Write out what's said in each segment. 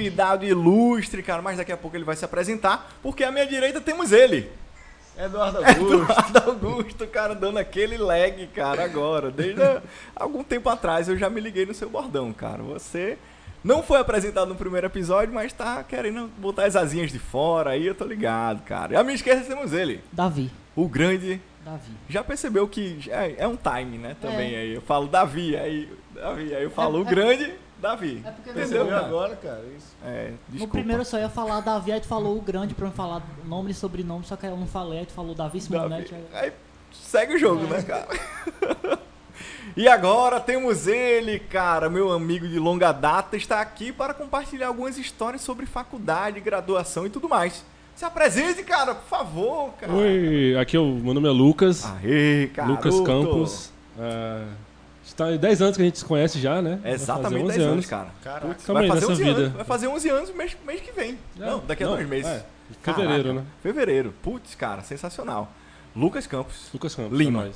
convidado ilustre, cara, mas daqui a pouco ele vai se apresentar, porque à minha direita temos ele. Eduardo Augusto. Eduardo Augusto, cara, dando aquele lag, cara, agora. Desde algum tempo atrás eu já me liguei no seu bordão, cara. Você não foi apresentado no primeiro episódio, mas tá querendo botar as asinhas de fora, aí eu tô ligado, cara. E à minha esquerda temos ele, Davi. o grande. Davi. Já percebeu que é, é um time, né? Também É. aí. Eu falo Davi, aí. Davi, aí eu falo É- o grande, Davi. É porque Entendeu, Percebeu cara? agora, cara? Isso. É, No primeiro eu só ia falar Davi, aí tu falou o grande pra eu falar nome e sobrenome, só que aí eu não falei, aí tu falou Davi Davi. Simonetti. aí- Aí segue o jogo, né, cara? e agora temos ele, cara, meu amigo de longa data, está aqui para compartilhar algumas histórias sobre faculdade, graduação e tudo mais. Se apresente, cara, por favor, cara. Oi, aqui é o meu nome é Lucas, Aê, cara. Lucas Campos. É, está há 10 anos que a gente se conhece já, né? Vai Exatamente fazer 10 anos, cara. Caraca. Putz, vai fazer nessa 11 vida. anos. Vai fazer 11 anos mês, mês que vem. É, não, daqui a dois meses. É, fevereiro, Caraca, né? Fevereiro. Putz, cara, sensacional. Lucas Campos. Lucas Campos. Lima. é.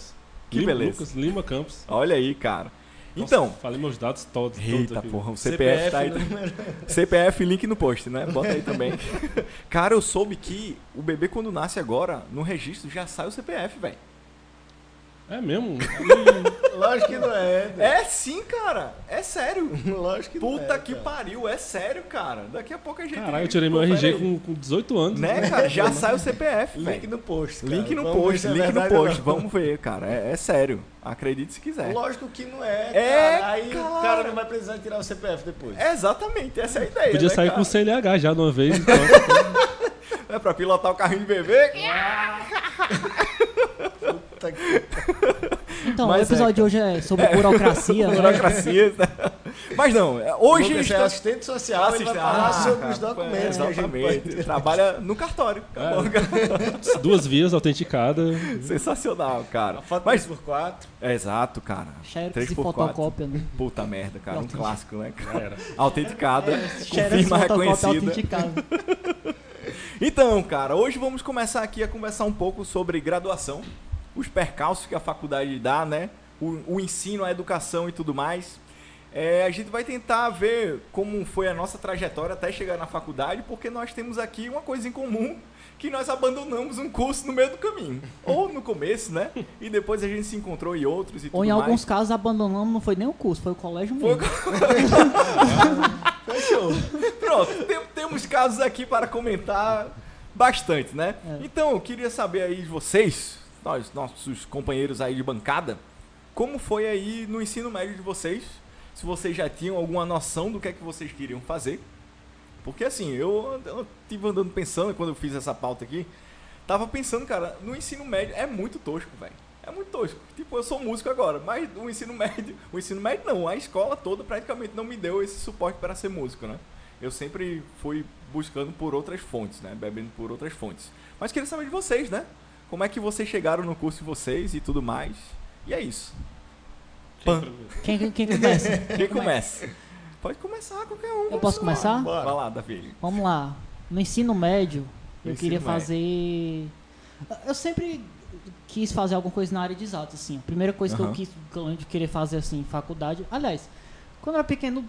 Que Lima, beleza. Lucas Lima Campos. Olha aí, cara. Nossa, Então, falei meus dados todos. Eita aqui. porra, o CPF, tá aí. número- CPF, link no post, né? Bota aí também. Cara, eu soube que o bebê quando nasce agora, no registro já sai o CPF, velho. É mesmo? Lógico que não é. né? É sim, cara. É sério. Lógico que não é. Puta que cara. pariu, é sério, cara. Daqui a pouco a gente. Caralho, eu tirei meu RG com, com 18 anos. Né, cara? Já sai o CPF, Link no post. cara. Link no Vamos post, é link no post. não. Vamos ver, cara. É, é sério. Acredite se quiser. Lógico que não é, É, cara. Aí cara. o cara não vai precisar tirar o CPF depois. É exatamente, essa é a ideia. Podia né, sair cara? com o CNH já de uma vez. Então. É pra pilotar o carrinho de bebê. Puta que- Então, Mas o é, episódio de hoje é sobre burocracia, né? Burocracia. Mas não, hoje. Lucas é está- assistente social, ele vai Assista- falar Ah, sobre cara, os documentos gente Exatamente. Trabalha no cartório. Acabou. Duas vias autenticadas. Sensacional, cara. Foto Mas, 3x4. é exato, cara. Xerox e 3x4. fotocópia, né? Puta merda, cara. Um clássico, né? Era. Autenticada. E Confirma reconhecida. autenticada. Então, cara, hoje vamos começar aqui a conversar um pouco sobre graduação, os percalços que a faculdade dá, né? O, o ensino, a educação e tudo mais. É, a gente vai tentar ver como foi a nossa trajetória até chegar na faculdade, porque nós temos aqui uma coisa em comum, que nós abandonamos um curso no meio do caminho. Ou no começo, né? E depois a gente se encontrou em outros e Ou em mais. alguns casos abandonamos, não foi nem o curso, foi o colégio Foi- mesmo. Fechou. Pronto, tem- temos casos aqui para comentar bastante, né? É. Então, eu queria saber aí de vocês, nós, nossos companheiros aí de bancada, como foi aí no ensino médio de vocês? Se vocês já tinham alguma noção do que é que vocês queriam fazer? Porque assim, eu, eu tive andando pensando quando eu fiz essa pauta aqui, tava pensando, cara, no ensino médio é muito tosco, velho. É muito tosco. Tipo, eu sou músico agora, mas o ensino médio, o ensino médio não, a escola toda praticamente não me deu esse suporte para ser músico, né? Eu sempre fui buscando por outras fontes, né? Bebendo por outras fontes. Mas queria saber de vocês, né? Como é que vocês chegaram no curso de vocês e tudo mais. E é isso. Pan. Quem, quem, quem começa? Quem começa? Pode começar qualquer um. Eu posso lá. começar? Bora. Vai lá, Davi. Vamos lá. No ensino médio, No eu ensino queria médio. fazer. Eu sempre quis fazer alguma coisa na área de exatas, assim. A primeira coisa que eu quis além de querer fazer assim, faculdade. Aliás, quando eu era pequeno,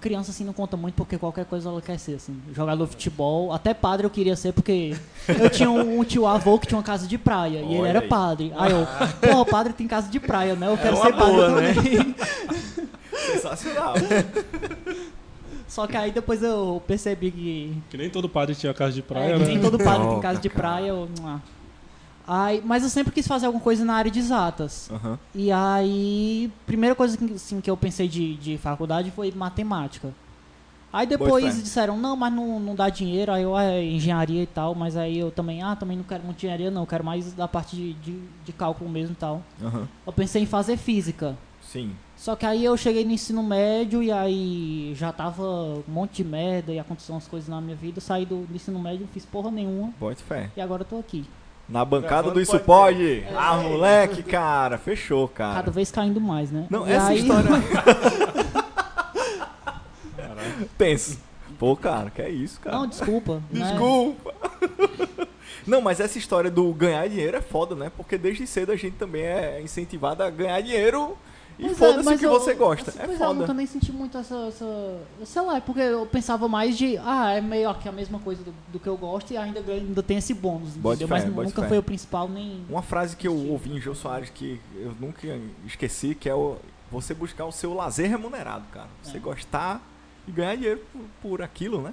criança assim não conta muito porque qualquer coisa ela quer ser, assim. Jogador de futebol, até padre eu queria ser porque eu tinha um, um tio avô que tinha uma casa de praia e ele Olha era aí. padre. Aí eu, porra, padre tem casa de praia, né? Eu quero uma ser padre boa, né? também. Sensacional. Só que aí depois eu percebi que Que nem todo padre tinha casa de praia, é, que né? nem todo padre tem casa de cara. praia. Eu. Aí, mas eu sempre quis fazer alguma coisa na área de exatas. Aham. E aí, primeira coisa que, assim, que eu pensei de, de faculdade foi matemática. Aí Boa depois disseram, não, mas não, não dá dinheiro, aí eu, é engenharia e tal, mas aí eu também, ah, também não quero muito engenharia não, eu quero mais da parte de, de, de cálculo mesmo e tal. Aham. Eu pensei em fazer física. Sim. Só que aí eu cheguei no ensino médio e aí já tava um monte de merda e aconteceu umas coisas na minha vida. Eu saí do, do ensino médio, não fiz porra nenhuma Bote fé. e agora eu tô aqui. Na bancada do Isso pode Pode. Ah, moleque, cara. Fechou, cara. Cada vez caindo mais, né? Não, E essa aí- história. Tenso. Pô, cara, que é isso, cara. Não, desculpa. né? Desculpa. Não, mas essa história do ganhar dinheiro é foda, né? Porque desde cedo a gente também é incentivado a ganhar dinheiro E é, foda-se o mas que eu- você gosta. assim, É pois eu foda. nunca nem senti muito essa, essa. Sei lá, é porque eu pensava mais de. Ah, é meio que a mesma coisa do, do que eu gosto e ainda, ainda tem esse bônus. Entendeu? fé, mas nunca fé. foi o principal nem. Uma frase que eu ouvi em Jô Soares que eu nunca esqueci, que é o você buscar o seu lazer remunerado, cara. Você É. gostar e ganhar dinheiro por, por aquilo, né?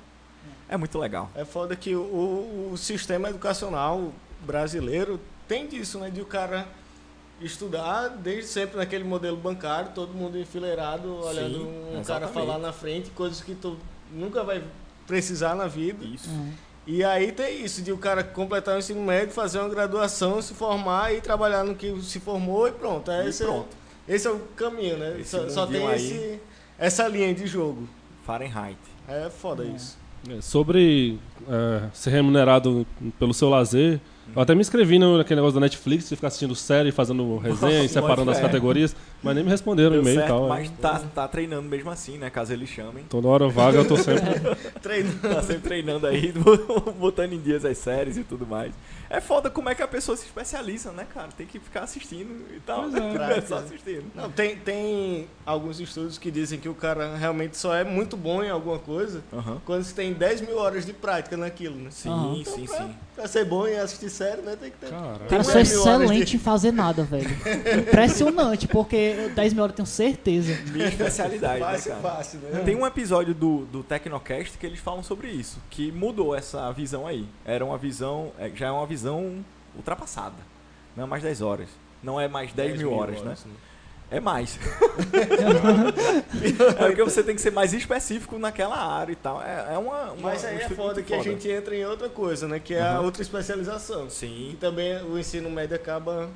É muito legal. É foda que o, o sistema educacional brasileiro tem disso, né? De o cara estudar desde sempre naquele modelo bancário, todo mundo enfileirado, olhando um cara exatamente. falar na frente, coisas que tu nunca vai precisar na vida. Isso. Uhum. E aí tem isso, de o cara completar o ensino médio, fazer uma graduação, se formar e trabalhar no que se formou e pronto. É E esse, pronto. É, esse é o caminho, né? Esse Só, só tem esse, essa linha de jogo. Fahrenheit. É foda É. isso. É, Sobre é, ser remunerado pelo seu lazer, eu até me inscrevi no- naquele negócio da Netflix, de ficar assistindo série, fazendo resenha e separando as categorias, mas nem me responderam o e-mail e tal. é. mas tá, tá treinando mesmo assim, né? Caso eles chamem. Toda hora vaga eu tô sempre. Treinando. Tá sempre treinando aí, botando em dias as séries e tudo mais. É foda como é que a pessoa se especializa, né, cara? Tem que ficar assistindo e tal. Pois né? é. Não é só assistindo. Não, tem, tem alguns estudos que dizem que o cara realmente só é muito bom em alguma coisa Aham. quando você tem 10 mil horas de prática naquilo, né? Sim, Aham. sim, pra, sim. pra ser bom em assistir série, né? Tem que ter. Cara, O cara Tem sou 10 mil horas excelente de- em fazer nada, velho. Impressionante, porque 10 mil horas eu tenho certeza. Minha especialidade, né, Fácil, cara? fácil, né? Tem um episódio do, do Tecnocast que eles falam sobre isso, que mudou essa visão aí. Era uma visão, é, já é uma visão ultrapassada. Não é mais 10 horas. Não é mais 10, mil horas, né? É mais. é porque você tem que ser mais específico naquela área e tal. É, é uma, uma. Mas aí um é foda que a gente entra em outra coisa, né? Que é a Aham. outra especialização. E Sim, também o ensino médio acaba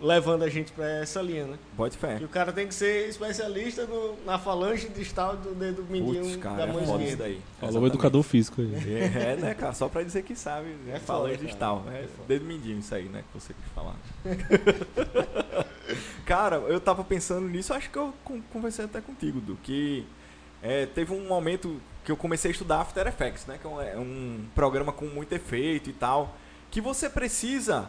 levando a gente pra essa linha, né? pode fé. Que o cara tem que ser especialista no- na falange distal do dedo mindinho Putz, da cara, mão é foda isso esquerda. daí. falou o Exatamente. educador físico aí. É, né, cara? Só pra dizer que sabe. Né? É Falando foda, de cara. tal. É É foda. dedo mindinho isso aí, né? Que você quis falar. cara, eu tava pensando nisso, acho que eu con- conversei até contigo, Du, que é, teve um momento que eu comecei a estudar After Effects, né? Que é um, é um programa com muito efeito e tal. Que você precisa, é,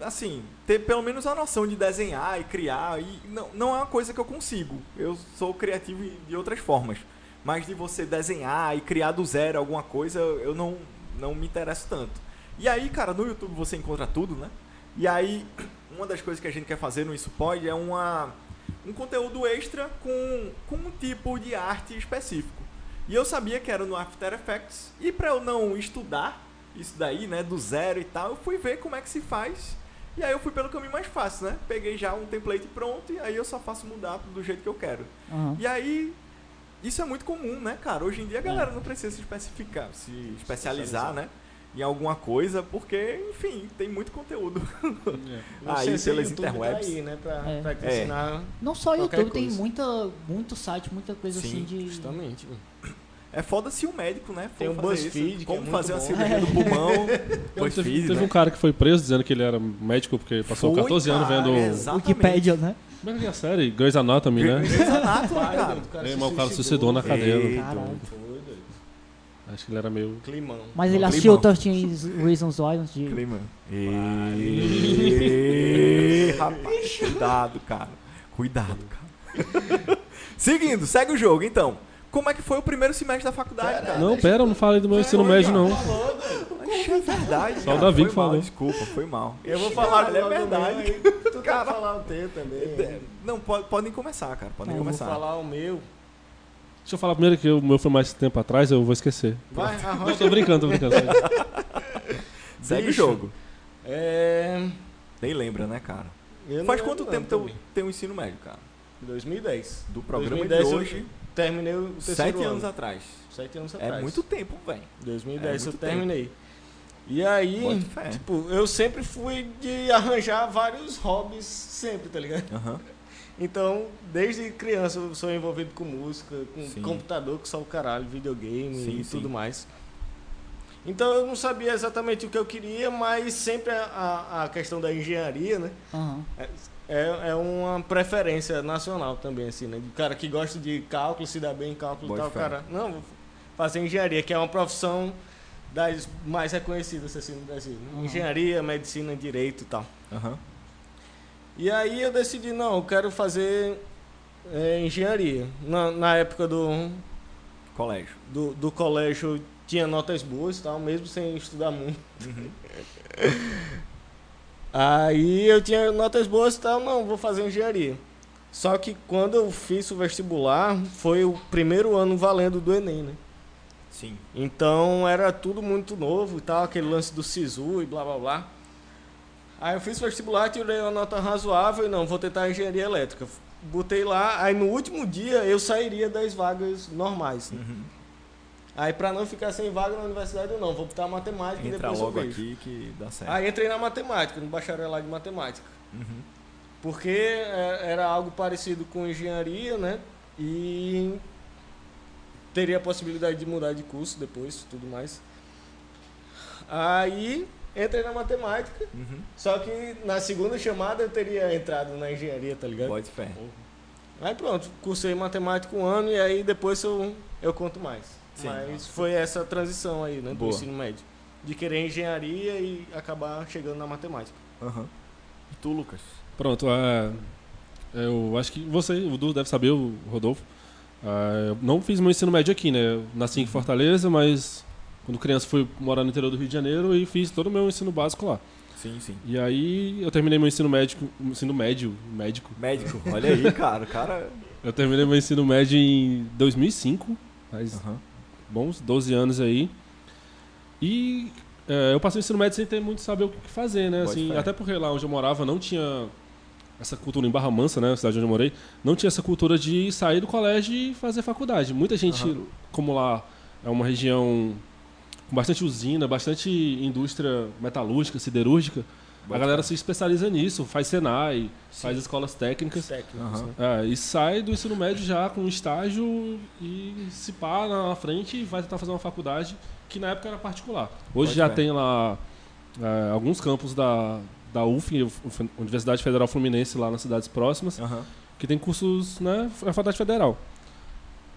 assim, ter pelo menos a noção de desenhar e criar. E não, não é uma coisa que eu consigo. Eu sou criativo de outras formas. Mas de você desenhar e criar do zero alguma coisa, eu não, não me interesso tanto. E aí, cara, no YouTube você encontra tudo, né? E aí, uma das coisas que a gente quer fazer no Isso Pode é uma, um conteúdo extra com, com um tipo de arte específico. E eu sabia que era no After Effects. E para eu não estudar isso daí, né, do zero e tal, eu fui ver como é que se faz. E aí eu fui pelo caminho mais fácil, né? Peguei já um template pronto e aí eu só faço mudar do jeito que eu quero. Aham. E aí, isso é muito comum, né, cara? Hoje em dia a galera não precisa se especificar, se especializar, né? Em alguma coisa, porque, enfim, tem muito conteúdo. O Aí, pelas YouTube tá interwebs. aí, né? Pra, É. pra te É. ensinar Não só Qualquer YouTube, tem coisa. muita, muito site, muita coisa Sim, assim de. justamente. É foda se o médico, né? Tem o fazer BuzzFeed, que Como é muito fazer uma bom. cirurgia do pulmão. BuzzFeed, teve, teve né? um cara que foi preso dizendo que ele era médico porque passou Foi, 14 anos cara, vendo. exatamente. Wikipédia, né? Como é que é a série? Grey's Anatomy, né? Grey's Anatomy, cara. doido, cara É, mas o cara suicidou na Caralho. doido. Acho que ele era meio. Climão. Mas ele assistiu climão. 13 Reasons Why antes de. Clima. Ê, rapaz, cuidado, cara. Cuidado, cara. Seguindo, segue o jogo, então. Como é que foi o primeiro semestre da faculdade, cara? Não, pera, eu não falei do meu ensino médio, não. Que é verdade. Só o cara. Davi foi que mal, falou. Desculpa, foi mal. Eu vou falar é verdade. Tu quer Cara. falar o teu também. Não, pode- podem começar, cara. Podem eu vou começar. falar o meu. Deixa eu falar primeiro que o meu foi mais tempo atrás, eu vou esquecer. Vai, Eu arrocha. tô brincando, tô brincando. Segue o Bicho. jogo. É... Nem lembra, né, cara? eu Faz não quanto tempo não, teu, também. teu ensino médio, cara? 2010. Do programa 2010 de eu hoje, Terminei o terceiro sete ano. anos atrás. Sete anos atrás. É muito tempo, velho. 2010 É eu terminei. E aí, tipo, eu sempre fui de arranjar vários hobbies, sempre, tá ligado? Aham. Então, desde criança eu sou envolvido com música, com Sim. computador, que só o caralho, videogame Sim, e sim. tudo mais. Então eu não sabia exatamente o que eu queria, mas sempre a, a- a questão da engenharia, né? Aham. É, é uma preferência nacional também, assim, né? De cara que gosta de cálculo, se dá bem em cálculo e tal, cara. Não, vou fazer engenharia, que é uma profissão das mais reconhecidas assim no Brasil. né? Uhum. Engenharia, medicina, direito e tal. Aham. E aí eu decidi, não, eu quero fazer é, engenharia. Na, na época do, Colégio. do, do colégio tinha notas boas e tal, mesmo sem estudar muito. Aí eu tinha notas boas e tal, não, vou fazer engenharia. Só que quando eu fiz o vestibular, foi o primeiro ano valendo do Enem, né? Sim. Então era tudo muito novo e tal, aquele lance do SISU e blá blá blá. Aí eu fiz o vestibular, tirei uma nota razoável e não, vou tentar engenharia elétrica. Botei lá, aí no último dia eu sairia das vagas normais. né? Uhum. Aí pra não ficar sem vaga na universidade, eu não, vou botar matemática e Entra depois eu logo vejo. aqui que dá certo. Aí entrei na matemática, no bacharelado de matemática. Uhum. Porque é, era algo parecido com engenharia, né? E teria a possibilidade de mudar de curso depois, tudo mais. Aí entrei na matemática, Uhum. só que na segunda chamada eu teria entrado na engenharia, tá ligado? Pode fé. Aí pronto, cursei matemática um ano e aí depois eu, eu conto mais. Sim. Mas foi essa transição aí, né, do Boa. ensino médio. De querer engenharia e acabar chegando na matemática. Uhum. E tu, Lucas? Pronto, é, eu acho que você, o Du deve saber, o Rodolfo. É, eu não fiz meu ensino médio aqui, né? Eu nasci em Fortaleza, mas quando criança fui morar no interior do Rio de Janeiro e fiz todo o meu ensino básico lá. Sim, sim. E aí eu terminei meu ensino médico, ensino médio, médico. Médico, olha aí, cara. O cara. Eu terminei meu ensino médio em 2005, faz Aham. Bons 12 anos aí. E é, eu passei o ensino médio sem ter muito saber o que fazer, né? Assim, até porque lá onde eu morava não tinha essa cultura em Barra Mansa, né? A cidade onde eu morei, não tinha essa cultura de sair do colégio e fazer faculdade. Muita gente, Aham. como lá é uma região com bastante usina, bastante indústria metalúrgica, siderúrgica, a galera se especializa nisso, faz Senai, faz escolas técnicas. Técnicos, Aham. né? É, e sai do ensino médio já com um estágio e se pá na frente e vai tentar fazer uma faculdade que na época era particular. Hoje Pode já crer. tem lá é, alguns campos da, da UF, Universidade Federal Fluminense, lá nas cidades próximas, Aham. que tem cursos né, na Faculdade Federal.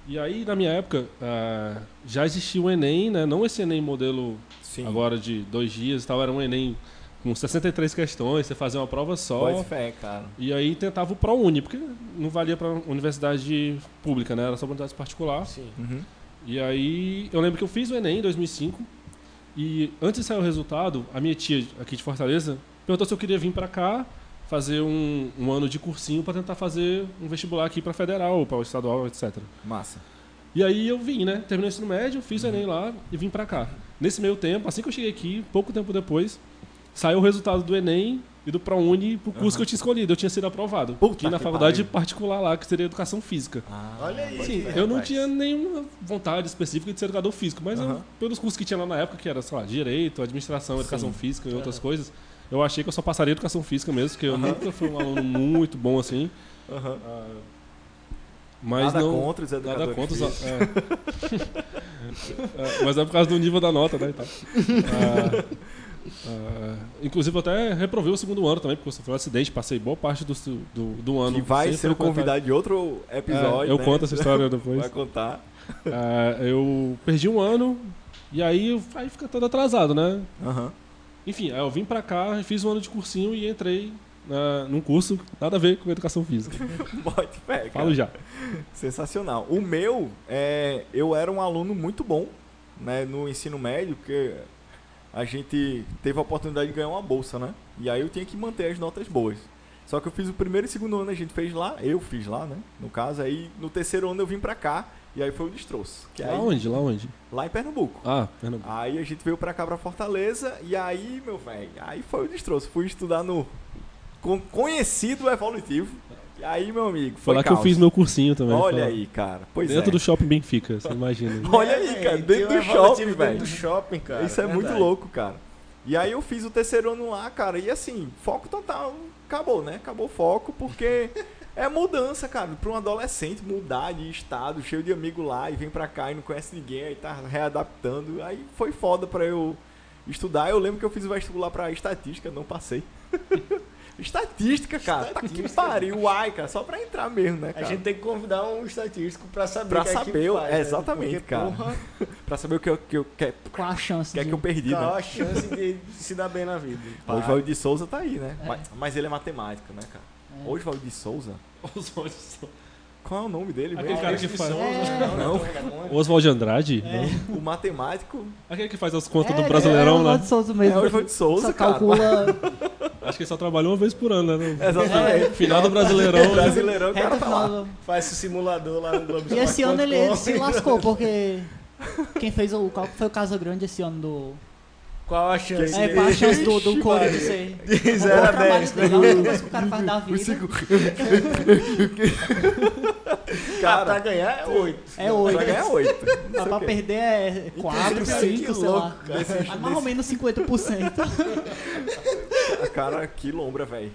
E aí, na minha época, é, já existia o Enem, né, não esse Enem modelo Sim. agora de dois dias e tal, era um Enem com 63 questões, você fazia uma prova só. Pode fé, cara. E aí tentava o ProUni, porque não valia para universidade pública, né? Era só pra universidade particular. Sim. Uhum. E aí eu lembro que eu fiz o Enem em 2005 e antes de sair o resultado, a minha tia aqui de Fortaleza perguntou se eu queria vir para cá fazer um, um ano de cursinho para tentar fazer um vestibular aqui para federal, para o estadual, etc. Massa. E aí eu vim, né? Terminei o ensino médio, fiz o Enem lá e vim pra cá. Nesse meio tempo, assim que eu cheguei aqui, pouco tempo depois, saiu o resultado do Enem e do ProUni pro curso Aham. que eu tinha escolhido. Eu tinha sido aprovado. Puta aqui na faculdade pariu. particular lá, que seria Educação Física. Ah, Olha aí. Sim, eu não tinha nenhuma vontade específica de ser educador físico, mas eu- Aham. pelos cursos que tinha lá na época, que era, sei lá, Direito, Administração, Educação Sim. Física e outras Aham. coisas, eu achei que eu só passaria Educação Física mesmo, porque eu nunca fui um aluno muito bom assim. Aham. Mas Nada não... contra os educadores. Nada contra os. É. É, mas é por causa do nível da nota, né? e tal. Ah, ah, inclusive, eu até reprovei o segundo ano também, porque eu sofri um acidente, passei boa parte do, do, do ano. Que vai ser o convidado de outro episódio. É, eu né? conto essa história depois. Vai contar. Ah, eu perdi um ano, e aí, aí fica todo atrasado, né? Aham. Enfim, aí eu vim pra cá, fiz um ano de cursinho e entrei na, num curso nada a ver com educação física. Bote fé. Falo já. Sensacional. O meu, é, eu era um aluno muito bom né, no ensino médio, porque a gente teve a oportunidade de ganhar uma bolsa, né? E aí eu tinha que manter as notas boas. Só que eu fiz o primeiro e segundo ano, a gente fez lá, eu fiz lá, né? No caso, aí no terceiro ano eu vim pra cá, e aí foi o destroço. Que Lá aí, onde? Lá onde? lá em Pernambuco. Ah, Pernambuco. Aí a gente veio pra cá, pra Fortaleza, e aí, meu velho, aí foi o destroço. Fui estudar no con- conhecido evolutivo, e aí, meu amigo, Foi foi lá que eu fiz meu cursinho também. Olha aí, cara. Pois Dentro é. do shopping Benfica, você imagina. Olha aí, cara, dentro do shopping, velho. Dentro do shopping, cara. Isso é muito verdade. louco, cara. E aí eu fiz o terceiro ano lá, cara, e assim, foco total, acabou, né? Acabou o foco, porque é mudança, cara. Pra um adolescente mudar de estado, cheio de amigo lá, e vem pra cá e não conhece ninguém, aí tá readaptando. Aí foi foda pra eu estudar. Eu lembro que eu fiz o vestibular pra estatística, não passei. Estatística, cara. Tá que pariu, uai, cara. Só pra entrar mesmo, né, A cara? gente tem que convidar um estatístico pra saber Pra o que a saber, faz, né? exatamente, Porque, cara. porra, Pra saber o que eu, que eu que, Qual a chance que é de... que eu perdi, qual né? a chance de se dar bem na vida? O Oswaldo de Souza tá aí, né? É. Mas, mas ele é matemático, né, cara? É. Oswaldo de Souza? Os olhos são- Qual é o nome dele Aquele mesmo? cara que faz- É. não. Oswald de Andrade? O matemático Aquele que faz as contas É, do Brasileirão, é, o né? Oswaldo Souza mesmo. é o Oswaldo de Souza, Só cara. calcula... Acho que ele só trabalhou uma vez por ano, né? Exatamente. Final do Brasileirão. Brasileirão, o cara tá lá. final Faz esse simulador lá no Globo E esse ano ele, ele se lascou, porque... Quem fez o... Qual foi o Casa Grande esse ano do... Qual a chance? É, qual a chance do, do Corinthians Maria. ser... De Um 0 bom a trabalho 10. dele, a única coisa que o cara faz da vida cinco- Cara, pra Cara, ganhar é 8. é oito. vai ganhar oito. Mas pra perder é 4, Inclusive, 5, que sei louco, lá. cara. Desses- Mas mais ou menos 50%. Cara, que lombra, velho.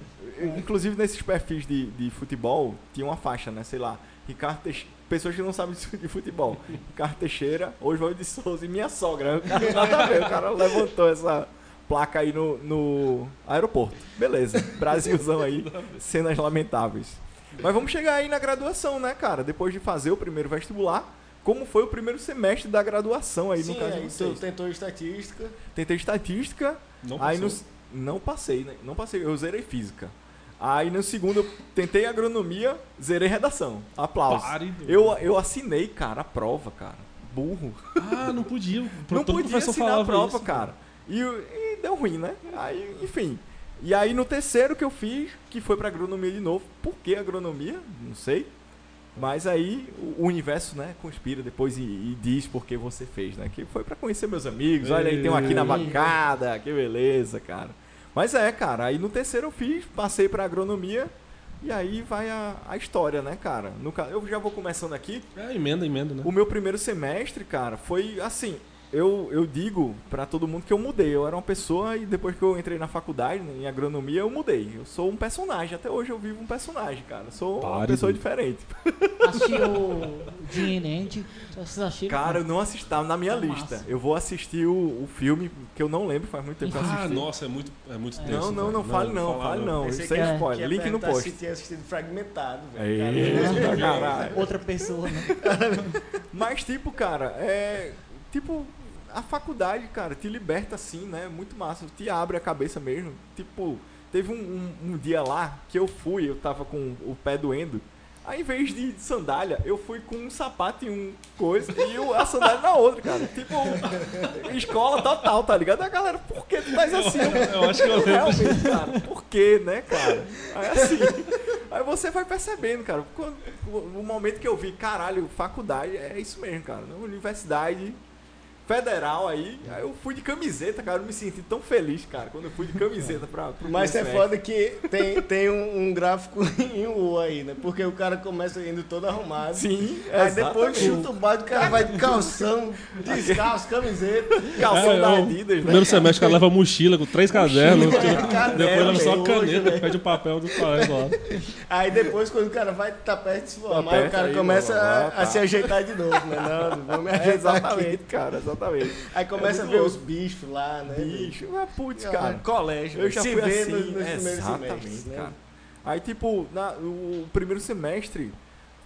Inclusive nesses perfis de, de futebol, tinha uma faixa, né? Sei lá. Ricardo Teixeira. Pessoas que não sabem de futebol. Ricardo Teixeira, Oswaldo de Souza e minha sogra. O cara, nada a ver, o cara levantou essa placa aí no, no aeroporto. Beleza. Brasilzão aí, cenas lamentáveis. Mas vamos chegar aí na graduação, né, cara? Depois de fazer o primeiro vestibular, como foi o primeiro semestre da graduação aí, Sim, no caso aí de tu vocês? tentou estatística. Tentei estatística, Não Aí passou. no, não passei, né? Não passei, eu zerei física. Aí no segundo eu tentei agronomia, zerei redação. Aplausos. Eu, eu assinei, cara, a prova, cara. Burro. Ah, não podia. Não podia assinar a prova, isso. cara. E, e deu ruim, né? Aí, enfim. E aí no terceiro que eu fiz, que foi pra agronomia de novo. Por que agronomia? Não sei. Mas aí o universo, né, conspira depois e, e diz por que você fez, né? Que foi pra conhecer meus amigos. Olha aí, tem um aqui na bancada. Que beleza, cara. Mas é, cara. Aí no terceiro eu fiz, passei pra agronomia. E aí vai a, a história, né, cara? No, eu já vou começando aqui. É, emenda, emenda, né? O meu primeiro semestre, cara, foi assim. Eu, eu digo pra todo mundo que eu mudei. Eu era uma pessoa e depois que eu entrei na faculdade, em agronomia, eu mudei. Eu sou um personagem. Até hoje eu vivo um personagem, cara. Eu sou uma Pare, pessoa Du. diferente. Assistiu. Vocês assistiram? Cara, eu não assisti, tá na minha É lista. massa. Eu vou assistir o, o filme, que eu não lembro, faz muito tempo que eu Ah, assisti. nossa, é muito, é muito É. tenso. não, não, não, fale não, fale não. Sem que ia- spoiler. Link no post. Se tinha assistido fragmentado, Aí, velho. Outra pessoa, né? Mas, tipo, cara, é. Tipo, a faculdade, cara, te liberta assim, né? Muito massa. Te abre a cabeça mesmo. Tipo, teve um, um, um dia lá que eu fui, eu tava com o pé doendo. Aí, em vez de sandália, eu fui com um sapato e um coisa e a sandália na outra, cara. Tipo, escola total, tá ligado? A galera, por que tu faz assim? Eu acho que eu lembro. Realmente, cara, por quê, né, cara? Aí assim, aí você vai percebendo, cara. Quando, o momento que eu vi, caralho, faculdade, é isso mesmo, cara. Universidade federal aí, aí eu fui de camiseta, cara. Eu me senti tão feliz, cara, quando eu fui de camiseta pra. pro Mas é foda que tem, tem um, um gráfico em U aí, né? Porque o cara começa indo todo arrumado. Sim, Aí depois exatamente. chuta o balde, o cara vai de calção, descalço, camiseta. calção É, da é, Adidas, né? Primeiro semestre o cara leva mochila com três cadernos. Mochila, depois leva só caneta, hoje, pede o papel do colégio lá. Aí depois, quando o cara vai tá perto de se formar, Tá perto o cara aí, começa mano, a, lá, tá. a se ajeitar de novo, né? Não, não vou me É, ajeitar aqui. exatamente, cara, exatamente. Aí começa É a ver louco. os bichos lá, né? Bicho, mas putz, Ah, cara. Colégio, Eu já se fui vê assim, nos, nos exatamente, semestres, né? cara. Aí, tipo, na, o primeiro semestre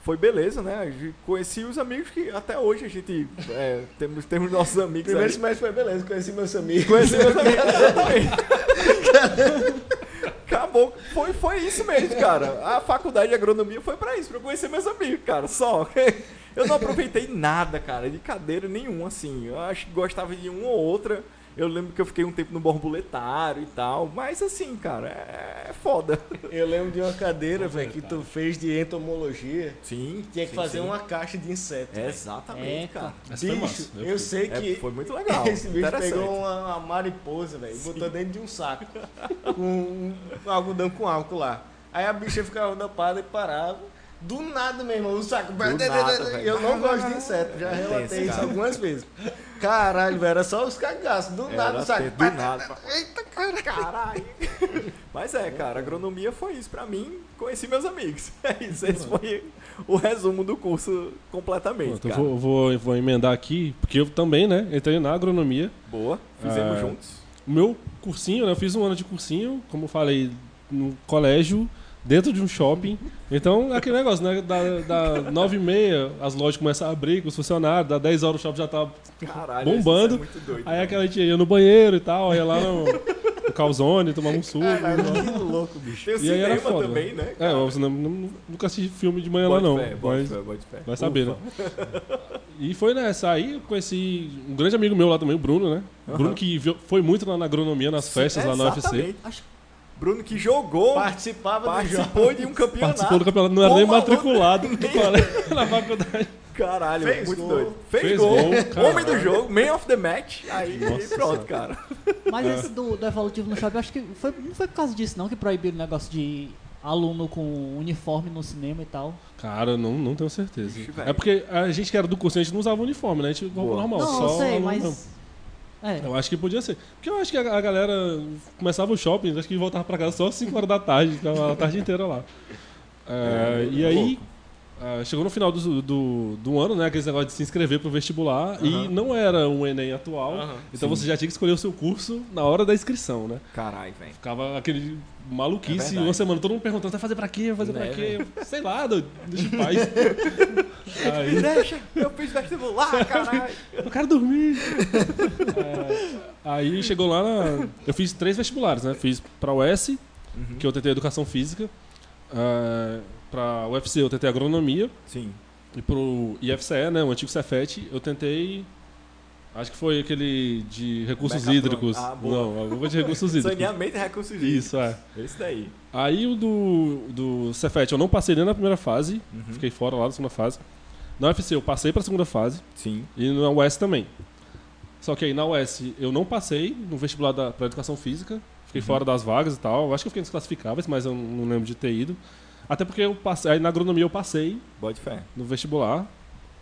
foi beleza, né? Conheci os amigos que até hoje a gente é, temos, temos nossos amigos Primeiro aí. semestre foi beleza, conheci meus amigos. Conheci meus amigos, exatamente. Acabou. Foi, foi isso mesmo, cara. A faculdade de agronomia foi pra isso, pra eu conhecer meus amigos, cara. Só. Eu não aproveitei nada, cara, de cadeira nenhuma, assim. Eu acho que gostava de uma ou outra. Eu lembro que eu fiquei um tempo no borboletário e tal. Mas assim, cara, é, é foda. Eu lembro de uma cadeira, velho, que tu fez de entomologia. Sim. Tinha que sim, fazer sim. uma caixa de inseto. velho. Exatamente, É, cara. Essa Bicho, massa. eu, sei É, que foi muito legal. esse bicho pegou uma, uma mariposa, velho, e botou dentro de um saco com um algodão com álcool lá. Aí a bicha ficava dopada e parava. Do nada, meu irmão, o saco. nada, eu não gosto de inseto, já É relatei isso cara. algumas vezes. Caralho, velho, era só os cagaços. Do nada Era o saco. do nada. Eita, cara. Caralho. Mas é, cara, agronomia foi isso pra mim. Conheci meus amigos. É isso. Esse foi o resumo do curso completamente, Pronto, vou, vou, vou emendar aqui, porque eu também, né, entrei na agronomia. Boa. Fizemos Ah, juntos. O meu cursinho, né, eu fiz um ano de cursinho, como eu falei, num colégio, dentro de um shopping. Então, é aquele negócio, né? Da, da 9 e meia, as lojas começam a abrir com os funcionários, da 10 horas o shopping já tá Caralho, Bombando. isso é muito doido. Aí aquela gente ia no banheiro e tal, ia lá no, no calzone, tomava um suco. Que louco, bicho. Tem o E aí era foda. também, né? É, cara? eu não- nunca assisti filme de manhã lá não. fé, mas fé, fé. vai saber, Ufa. né? E foi nessa. Aí eu conheci um grande amigo meu lá também, o Bruno, né? Aham. Bruno que foi muito lá na agronomia, nas festas lá na UFC. Exatamente. Bruno que jogou, Participava participou de um campeonato. Participou do campeonato, não era nem matriculado na faculdade. Caralho, Fez muito gol. doido. Fez, Fez gol, gol, homem do jogo, man of the match. Aí Nossa pronto, Senhora. cara. Mas É. esse do, do evolutivo no shopping, acho que foi, não foi por causa disso não que proibiram o negócio de aluno com uniforme no cinema e tal. Cara, não, não tenho certeza. Ixi, é porque a gente que era do curso, a gente não usava uniforme, né? A gente normal, não, só eu sei, aluno mas. mesmo. É. Eu acho que podia ser. Porque eu acho que a, a galera começava o shopping, acho que voltava pra casa só às 5 horas da tarde, ficava a tarde inteira lá. É, É, e aí, ah, chegou no final do, do, do ano, né? Aqueles negócios de se inscrever pro vestibular, e Aham. não era um Enem atual, Aham. então Sim. você já tinha que escolher o seu curso na hora da inscrição, né? Caralho, velho. Ficava aquele É maluquice, verdade. uma semana, todo mundo perguntando, vai fazer pra quê? Vai fazer Né, pra quê? Eu, Sei lá, deixa em paz. aí, Deixa, eu fiz vestibular, caralho. eu quero dormir. É, aí chegou lá, na- eu fiz três vestibulares, né? Fiz pra UES, Uhum. que eu tentei educação física, é, pra UFC eu tentei agronomia, Sim. e pro IFCE, né? O antigo Cefet, eu tentei... Acho que foi aquele de recursos Mecatrônico. hídricos. Ah, boa. Não, alguma de recursos hídricos. Saneamento e recursos hídricos. Isso, é. Esse daí. Aí o do, do Cefet eu não passei nem na primeira fase, Uhum. fiquei fora lá da segunda fase. Na UFC eu passei pra segunda fase Sim. e na UES também. Só que aí na UES eu não passei no vestibular da, pra educação física, fiquei Uhum. fora das vagas e tal. Eu acho que eu fiquei nos classificáveis, mas eu não lembro de ter ido. Até porque eu passei, aí na agronomia eu passei Bote fé. no vestibular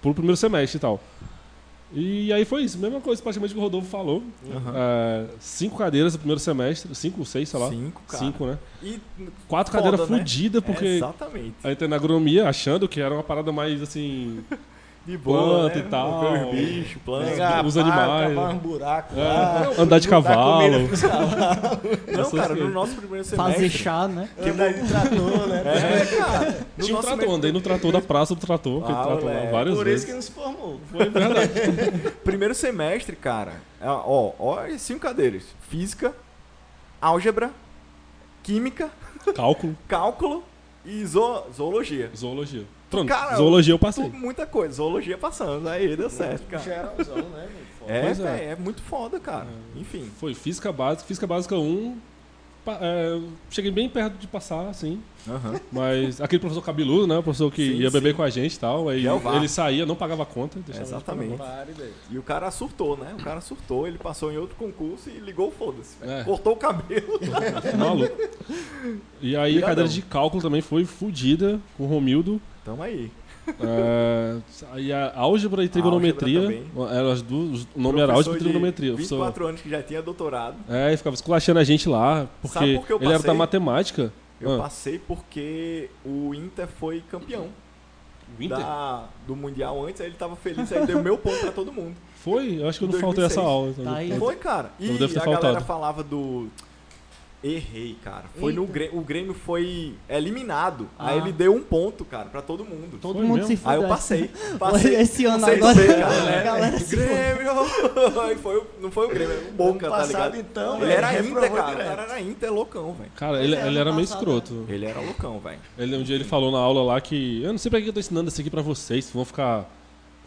pro primeiro semestre e tal. E aí foi isso, mesma coisa praticamente que o Rodolfo falou. Aham. É, cinco cadeiras no primeiro semestre, cinco, seis, sei lá. Cinco, cara. Cinco, né? E Quatro Foda, cadeiras né? fodidas, porque Exatamente. Aí entrei na agronomia achando que era uma parada mais assim. De boa, Planta né? e tal. Ver os bichos, planta. Pegar os animais. cavar um buraco é, lá. andar de cavalo. Não, cara, no nosso primeiro semestre... Fazer chá, né? Andar de trator, né? É, cara. No Tinha um trator, andei no trator da praça do trator, que Ah, trator lá moleque. várias Por vezes. isso que não se formou. Foi verdade. Primeiro semestre, cara, é, ó, ó, as cinco cadeiras. Física, álgebra, química, Cálculo, cálculo e zo- zoologia. zoologia. Pronto, Cara, zoologia eu passei. Muita coisa. Zoologia passando. Aí deu certo, cara. Geralzão, né? É, Pois é. véi, é muito foda, cara. Enfim. Foi física básica, física básica 1. pa- é, cheguei bem perto de passar, assim. Mas aquele professor cabeludo, né? O professor que Sim, ia beber sim. com a gente e tal. Aí É ele saía, não pagava conta. pagar Exatamente. conta. E o cara surtou, né? O cara surtou, ele passou em outro concurso e ligou o foda-se. É. Cortou o cabelo. Maluco. E aí a cadeira de cálculo também foi fodida com o Romildo. Tamo aí. É, aí a álgebra e trigonometria. Álgebra Eram as duas, o nome era álgebra e trigonometria. O professor- 24 anos que já tinha doutorado. É, e ficava esculachando a gente lá, porque, por ele era passei? da matemática. Eu Ah, passei porque o Inter foi campeão o Inter? da- do Mundial antes, aí ele tava feliz, aí deu meu ponto pra todo mundo. Foi? Eu acho que eu não 2006. faltei essa aula. então. Tá aí. Foi, cara. E ter a galera faltado. falava do. Errei, cara. Foi no. Grêmio, o Grêmio foi eliminado. Aí Ah. ele deu um ponto, cara, pra todo mundo. Todo Foi mundo mesmo? se fudeu. Aí eu passei. Passei. Esse ano agora. se foi, cara, a né? galera se. Grêmio! Aí foi, não foi o Grêmio, era o Boca, Ano tá passado, ligado? então, ele velho, era Inter, cara. O cara era Inter loucão, velho. Cara, ele, é, ele era meio escroto. Ele era loucão, velho. Ele, um dia ele falou na aula lá que. Eu não sei pra que eu tô ensinando isso aqui pra vocês, vão ficar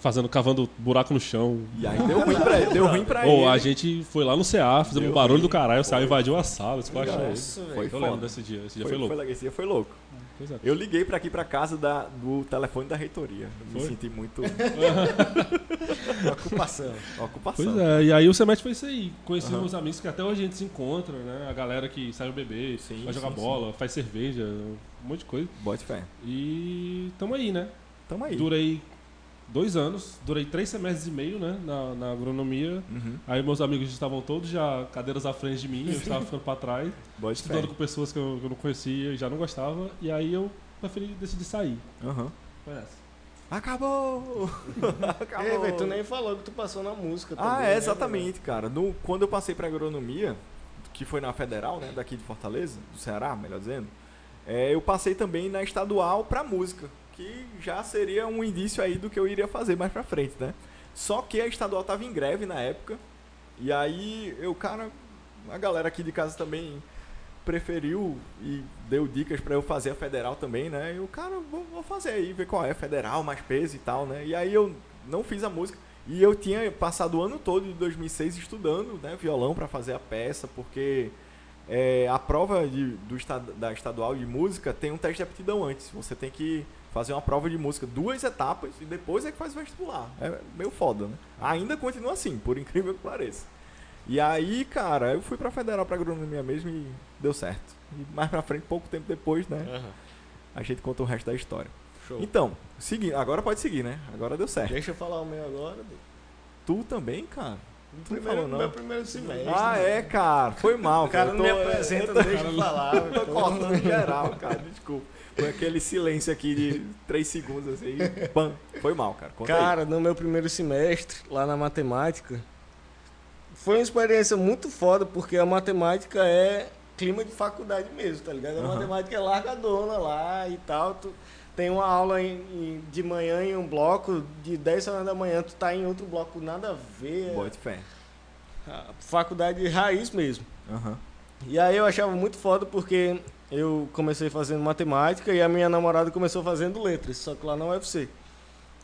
fazendo, cavando buraco no chão. E aí deu ruim pra ele. Deu ruim pra Ou ele. a gente foi lá no CA, fizemos um barulho ruim. do caralho, o CA Foi. invadiu a sala, ele. Nossa, velho. Foi Eu lembro desse dia, esse dia Foi, foi, louco. foi, esse dia foi louco. Pois é. Eu liguei pra aqui pra casa da, do telefone da reitoria. Eu me Foi? senti muito Ocupação. ocupação. Pois é, e aí o semestre foi isso aí. Conheci Aham. uns amigos que até hoje a gente se encontra, né? A galera que saiu beber, Sim, vai jogar sim, bola, faz cerveja, um monte de coisa. Bote fé. E tamo aí, né? Tamo aí. Durei dois anos, durei três semestres e meio, né? Na, na agronomia. Uhum. Aí meus amigos estavam todos já cadeiras à frente de mim, eu estava ficando pra trás, Bote fé. estudando com pessoas que eu, que eu não conhecia e já não gostava. E aí eu preferi decidir sair. Aham. Foi essa. Acabou! Acabou! Ei, velho, tu nem falou que tu passou na música Ah, também, é, né, exatamente, cara. No, quando eu passei pra agronomia, que foi na Federal, né, daqui de Fortaleza, do Ceará, melhor dizendo, é, eu passei também na estadual para música, que já seria um indício aí do que eu iria fazer mais pra frente, né? Só que a estadual tava em greve na época, e aí eu, cara, a galera aqui de casa também preferiu e deu dicas para eu fazer a federal também, né? E o cara, vou, vou, fazer aí, ver qual é, federal, mais peso e tal, né? E aí eu não fiz a música. E eu tinha passado o ano todo de 2006 estudando né, violão para fazer a peça, porque é, a prova de, do, da estadual de música tem um teste de aptidão antes. Você tem que fazer uma prova de música, duas etapas, e depois é que faz o vestibular. É meio foda, né? Ainda continua assim, por incrível que pareça. E aí, cara, eu fui pra Federal pra agronomia mesmo e deu certo. E mais pra frente, pouco tempo depois, né? Uhum. A gente conta o resto da história. Show. Então, seguir, agora pode seguir, né? Agora deu certo. Deixa eu falar o meu agora. Tu também, cara? Tu primeiro, falou, não? Meu primeiro semestre. Ah, né? é, cara. Foi mal. O cara, não me apresenta, tô, deixa eu falar. tô cortando geral, cara. Desculpa. Foi aquele silêncio aqui de 3 segundos assim. Pam. Foi mal, cara. Conta cara, aí. no meu primeiro semestre, lá na matemática, foi uma experiência muito foda, porque a matemática é clima de faculdade mesmo, tá ligado? A uhum. matemática é largadona lá e tal. Tu tem uma aula em, em, de manhã em um bloco, de 10 horas da manhã, tu tá em outro bloco, nada a ver. Bote fé. A faculdade raiz mesmo. Uhum. E aí eu achava muito foda porque eu comecei fazendo matemática e a minha namorada começou fazendo letras, só que lá na UFC.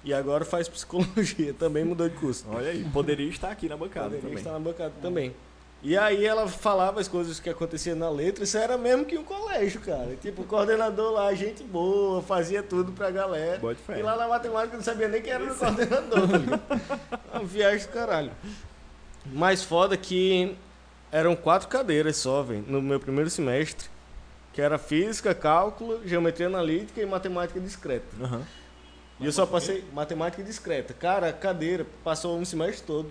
E agora faz psicologia, também mudou de curso. Olha aí, poderia estar aqui na bancada poderia também. estar na bancada também. E aí ela falava as coisas que aconteciam na letra, isso era mesmo que um colégio, cara. Tipo, o coordenador lá, gente boa, fazia tudo pra galera. Bote fé. E lá na matemática eu não sabia nem quem era o coordenador. Uma viagem do caralho. Mais foda que eram quatro cadeiras só, velho, no meu primeiro semestre. Que era física, cálculo, geometria analítica e matemática discreta. Uhum. E eu só passei matemática discreta. Cara, cadeira, passou um semestre todo.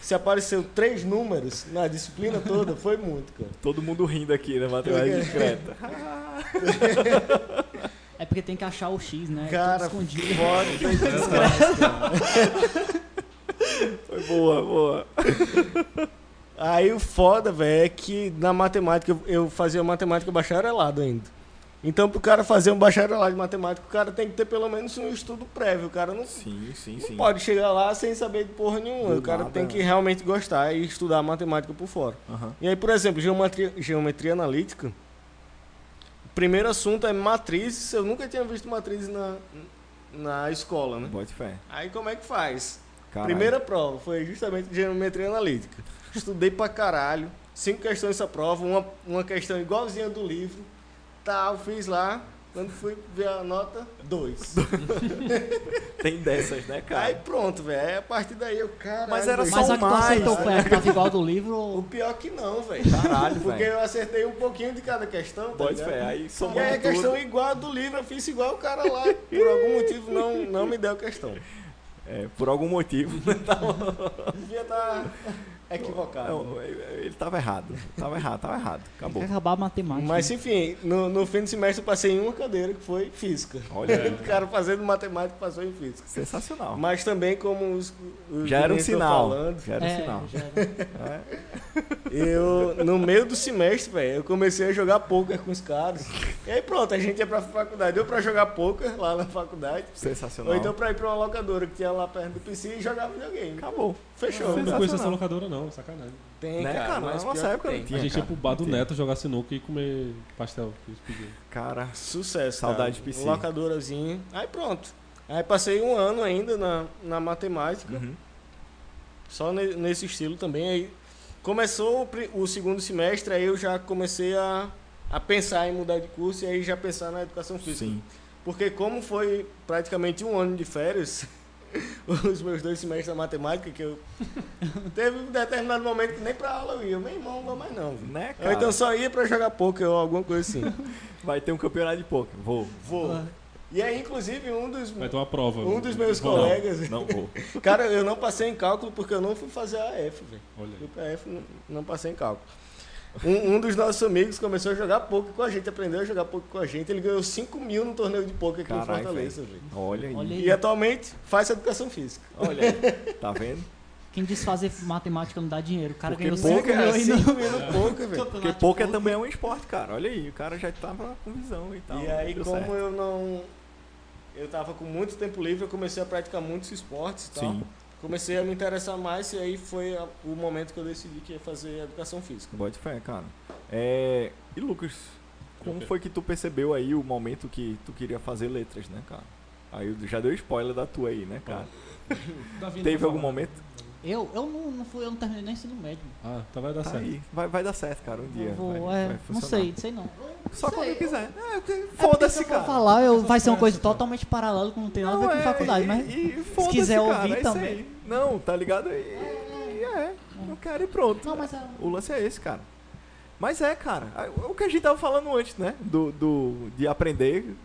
Se apareceu três números na disciplina toda, foi muito, cara. Todo mundo rindo aqui na matemática discreta. É porque tem que achar o X, né? Cara, escondido. Pode, Foi boa, boa. Aí o foda, velho, é que na matemática, eu fazia matemática bacharelado ainda. Então, para o cara fazer um bacharelado de matemática, o cara tem que ter pelo menos um estudo prévio. O cara não, sim, sim, não sim. pode chegar lá sem saber de porra nenhuma. Do o cara nada, tem que é. realmente gostar e estudar matemática por fora. Uhum. E aí, por exemplo, geometria, geometria analítica. O primeiro assunto é matrizes. Eu nunca tinha visto matrizes na, na escola, né? Bote fé. Aí, como é que faz? Caralho. Primeira prova foi justamente geometria analítica. Estudei pra caralho. Cinco questões essa prova, uma, uma questão igualzinha do livro tal, fiz lá. Quando fui ver a nota, dois. Tem dessas, né, cara? Aí pronto, velho. A partir daí eu, cara. Mas era só Mas a que tu acertou foi a que tava igual do livro? O pior que não, velho. Caralho, Porque véio. eu acertei um pouquinho de cada questão. Tá Pode fé, aí somando E aí a questão igual a do livro, eu fiz igual o cara lá. Por algum motivo não, não me deu a questão. É, por algum motivo. Devia estar. Tá equivocado. Não, ele estava errado. Estava errado, estava errado. Acabou. Tem que acabar a matemática. Mas enfim, no, no, fim do semestre eu passei em uma cadeira que foi física. Olha. o cara fazendo matemática passou em física. Sensacional. Mas também como os, os já era um sinal. Falando, já era um é, sinal. Era. É. Eu, no meio do semestre, velho, eu comecei a jogar poker com os caras. E aí pronto, a gente ia pra faculdade. Eu pra jogar poker lá na faculdade. Sensacional. Ou então pra ir pra uma locadora que tinha lá perto do PC e jogar videogame. Acabou. Fechou. Eu não conheço essa locadora não, sacanagem. Tem, né, cara. cara na nossa época tem. tinha, A gente cara. ia pro bar do Neto jogar sinuca e comer pastel que eles pediam. Cara, sucesso. Saudade cara. de PC. Locadorazinha. Aí pronto. Aí passei um ano ainda na, na matemática. Uhum. Só ne, nesse estilo também. Aí começou o, o, segundo semestre, aí eu já comecei a, a pensar em mudar de curso e aí já pensar na educação física. Sim. Porque como foi praticamente um ano de férias, os meus dois semestres da matemática, que eu. Teve um determinado momento que nem pra aula eu ia. Meu irmão, não vou mais não. Viu? Né, cara? Ou então só ia pra jogar poker ou alguma coisa assim. Vai ter um campeonato de poker. Vou. Vou. Ah. E aí, inclusive, um dos. Vai ter uma prova. Um dos meus colegas. Não, não vou. Cara, eu não passei em cálculo porque eu não fui fazer a F, velho. Olha. Fui pra F, não, não passei em cálculo. Um, um, dos nossos amigos começou a jogar poker com a gente, aprendeu a jogar poker com a gente. Ele ganhou 5 mil no torneio de poker aqui Carai, em Fortaleza, velho. Olha aí. Olha aí. E atualmente faz educação física. Olha aí. Tá vendo? Quem diz fazer matemática não dá dinheiro. O cara Porque ganhou pouco 5 é mil aí assim, no Comendo pouco, velho. Porque poker poker. também é um esporte, cara. Olha aí, o cara já tava com visão e tal. E aí, deu como certo. eu não. Eu tava com muito tempo livre, eu comecei a praticar muitos esportes e tal. Sim, Comecei a me interessar mais e aí foi a- o momento que eu decidi que ia fazer educação física. bote fé, cara. É... E Lucas, como foi que tu percebeu aí o momento que tu queria fazer letras, né, cara? Aí já deu spoiler da tua aí, né, cara? Não Teve algum momento? Eu, eu não, não fui, eu não terminei nem ensino médio. Ah, tá, vai dar Tá certo. aí, vai, vai dar certo, cara, um dia. Vou- vai, é, vai não sei, sei não. Só Sei, quando quiser. É, É Foda-se, se eu for cara. falar, eu, vai ser uma coisa totalmente paralela, que não tem nada a ver com é, faculdade, mas e foda-se, quiser cara, ouvir é também. aí. Não, tá ligado? E, e é, não quero e pronto. Não, mas é- O lance é esse, cara. Mas é, cara, o que a gente tava falando antes, né? Do, do, de aprender.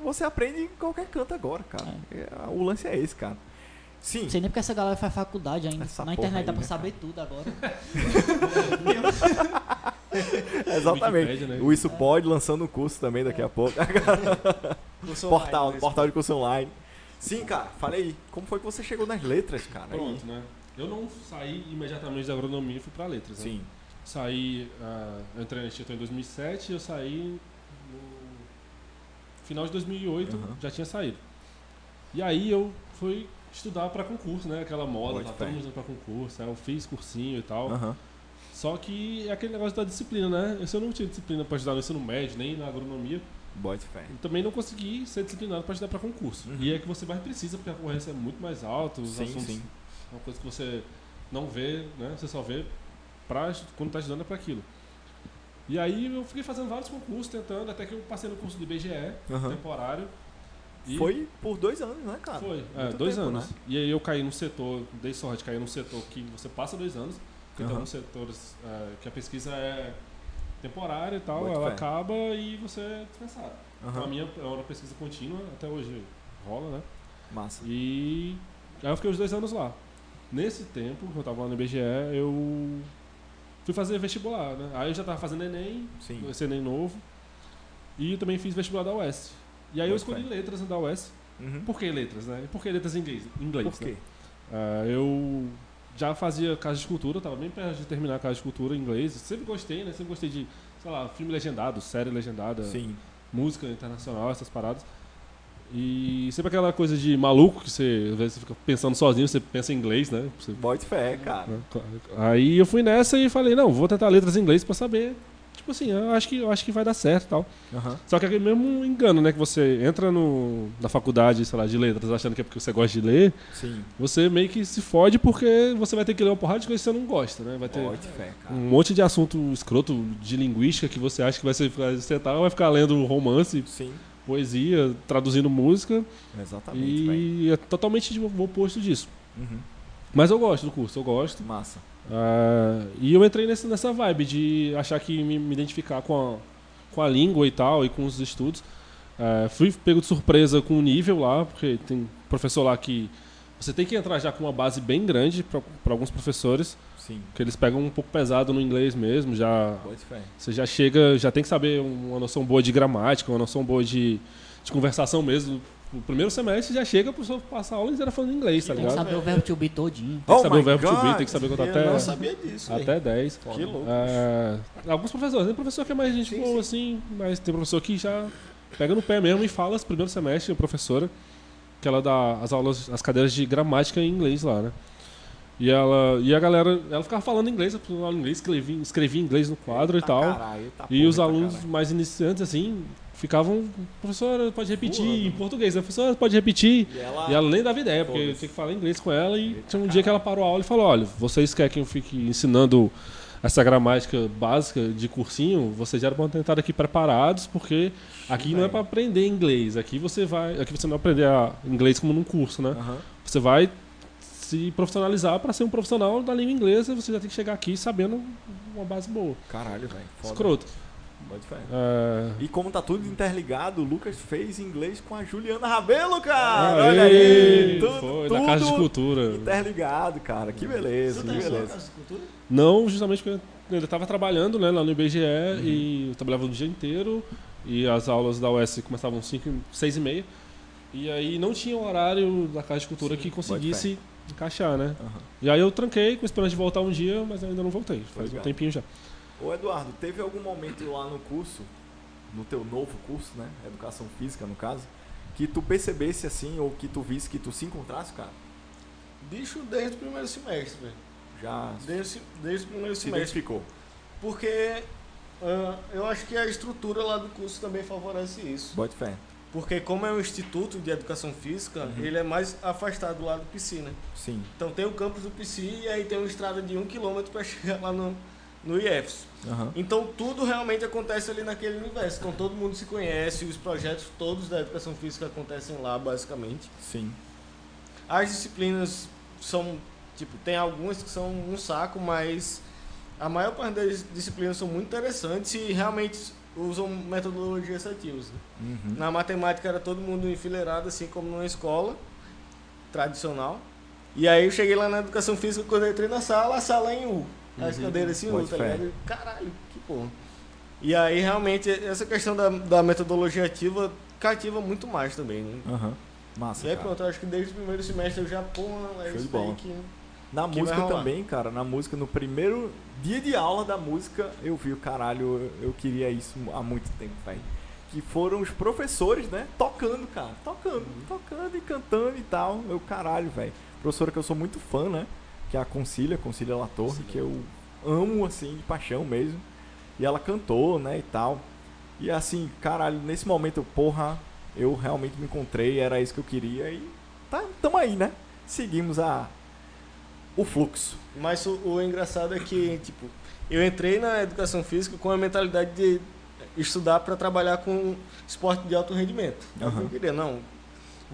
Você aprende em qualquer canto agora, cara. É, O lance é esse, cara. Sim. Não sei nem porque essa galera faz faculdade ainda. Essa Na internet dá aí, pra né, saber tudo agora. Exatamente. Wikipedia, né? O Isso Pode lançando um curso também daqui a pouco. Curso portal, online, portal de curso online. Sim, cara, falei aí. Como foi que você chegou nas letras, cara? Aí. Pronto, né? Eu não saí imediatamente da agronomia e fui pra letras. Né? Sim. Saí, ah, eu entrei na Instituto em 2007 e eu saí no final de 2008, Aham. já tinha saído. E aí eu fui estudar pra concurso, né? Aquela moda, Boa tá todo mundo pra concurso, aí eu fiz cursinho e tal. Aham. Só que é aquele negócio da disciplina, né? Se eu não tinha disciplina pra estudar no ensino médio, nem na agronomia, Bote fé. eu também não consegui ser disciplinado pra estudar pra concurso. Uhum. E é que você mais precisa, porque a concorrência é muito mais alta, os Sim, assuntos sim. é uma coisa que você não vê, né? Você só vê pra, quando está estudando é para aquilo. E aí eu fiquei fazendo vários concursos, tentando, até que eu passei no curso do IBGE, Aham. temporário. E Foi por dois anos, né, cara? Foi, é, Muito dois tempo, anos. né? E aí eu caí num setor, dei sorte de cair num setor que você passa dois anos, porque tem Aham. alguns setores é, que a pesquisa é temporária e tal, Boto ela fé. acaba e você é dispensado. Então Aham. a minha é uma pesquisa contínua, até hoje rola, né? Massa. E aí eu fiquei os dois anos lá. Nesse tempo, que eu tava lá no IBGE, eu fui fazer vestibular, né? Aí eu já tava fazendo Enem, Sim. esse Enem novo, e também fiz vestibular da UES. E aí eu escolhi letras da UES. Uhum. Por que letras, né? Por que letras em inglês? inglês Por né? quê? Ah, eu já fazia casa de cultura, tava bem perto de terminar a casa de cultura em inglês. Sempre gostei, né? Sempre gostei de, sei lá, filme legendado, série legendada, Sim. música internacional, essas paradas. E sempre aquela coisa de maluco que você, às vezes, você fica pensando sozinho, você pensa em inglês, né? Você- Bote fé, cara. né? Aí eu fui nessa e falei, não, vou tentar letras em inglês pra saber. Tipo assim, eu acho que, eu acho que vai dar certo e tal. Aham. Só que é aquele mesmo engano, né? Que você entra no, na faculdade, sei lá, de letras, achando que é porque você gosta de ler, Sim. você meio que se fode porque você vai ter que ler uma porrada de coisas que você não gosta, né? Vai ter Bote fé, um monte de assunto escroto de linguística que você acha que vai ser tá, vai ficar lendo romance, Sim. poesia, traduzindo música Exatamente, e é totalmente o oposto disso. Uhum. Mas eu gosto do curso, eu gosto. Massa. Ah, e eu entrei nesse, nessa vibe de achar que me, me identificar com a, com a língua e tal, e com os estudos. Ah, fui pego de surpresa com o nível lá, porque tem professor lá que você tem que entrar já com uma base bem grande para alguns professores, Sim. que eles pegam um pouco pesado no inglês mesmo, já fé. você já chega, já tem que saber uma noção boa de gramática, uma noção boa de, de conversação mesmo. No primeiro semestre já chega, o professor passa a aula inteira falando inglês, tá Tem que ligado? saber o verbo to be todinho. Tem Oh que saber my o verbo to be, God! tem que saber contar Eu até, não sabia disso. até 10. Que louco. Ah, alguns professores, tem professor que é mais gente Sim, boa, assim, mas tem professor que já pega no pé mesmo e fala no primeiro semestre, a professora, que ela dá as aulas, as cadeiras de gramática em inglês lá, né? E ela, e a galera, ela ficava falando inglês, eu falava inglês, escrevia, escrevia inglês no quadro Eita e tal. caralho, E os alunos caralho. mais iniciantes, assim, ficavam, professora, pode repetir em português, né? Professora, pode repetir. E ela... E ela nem dava ideia, porque eu tinha que falar inglês com ela. E tinha um dia que ela parou a aula e falou: Olha, vocês querem que eu fique ensinando essa gramática básica de cursinho? Vocês já vão tentar aqui preparados, porque aqui não é para aprender inglês. Aqui você vai. Aqui você não vai aprender a- inglês como num curso, né? Aham. Você vai se profissionalizar para ser um profissional da língua inglesa. Você já tem que chegar aqui sabendo uma base boa. Caralho, velho. Escroto. Bote fé. É, E como tá tudo interligado, o Lucas fez inglês com a Juliana Rabelo, cara. Aê, Olha aí. Tudo, foi, tudo na Casa de Cultura. interligado, cara. Que beleza, que beleza. Não, justamente porque ele estava trabalhando né, lá no IBGE Uhum. e eu trabalhava o dia inteiro e as aulas da UES começavam às 5, 6 e meia. E aí não tinha um horário da Casa de Cultura Sim, que pode conseguisse encaixar, né? Aham. E aí eu tranquei com esperança de voltar um dia, mas ainda não voltei. Faz um tempinho já. Ô Eduardo, teve algum momento lá no curso, no teu novo curso, né? Educação física no caso, que tu percebesse assim, ou que tu visse que tu se encontrasse, cara? Bicho, desde o primeiro semestre, velho. Já Desde, desde o primeiro se semestre. identificou. Porque ah, eu acho que a estrutura lá do curso também favorece isso. Bote fé. Porque como é um instituto de educação física, Uhum. ele é mais afastado lá do PC, né? Sim. Então tem o campus do PC e aí tem uma estrada de um quilômetro para chegar lá no, no IEFS. Aham. Então tudo realmente acontece ali naquele universo. Então todo mundo se conhece, os projetos todos da educação física acontecem lá, basicamente. Sim. As disciplinas são, tipo, tem algumas que são um saco, mas a maior parte das disciplinas são muito interessantes e realmente usam metodologias ativas. né? Uhum. Na matemática era todo mundo enfileirado, assim como numa escola tradicional. E aí eu cheguei lá na educação física, quando eu entrei na sala, a sala em U. Uhum. cadeiras em U, Bote tá ligado? E, Caralho, que porra. E aí realmente essa questão da, da metodologia ativa cativa muito mais também, né? Aham. Massa. E aí cara. pronto, eu acho que desde o primeiro semestre eu já, porra, é Show isso aí que... Na que música também, cara, na música, no primeiro dia de aula da música, eu vi o caralho, eu, eu queria isso há muito tempo, velho. Que foram os professores, né, tocando, cara, tocando, tocando e cantando e tal. Eu, caralho, velho. Professora que eu sou muito fã, né, que é a Concília, Concília La Torre, que eu amo, assim, de paixão mesmo. E ela cantou, né, e tal. E assim, caralho, nesse momento, porra, eu realmente me encontrei, era isso que eu queria e tá, tamo aí, né? Seguimos a o fluxo. Mas o, o engraçado é que, tipo, eu entrei na educação física com a mentalidade de estudar para trabalhar com esporte de alto rendimento. É o que Aham. Eu queria, não.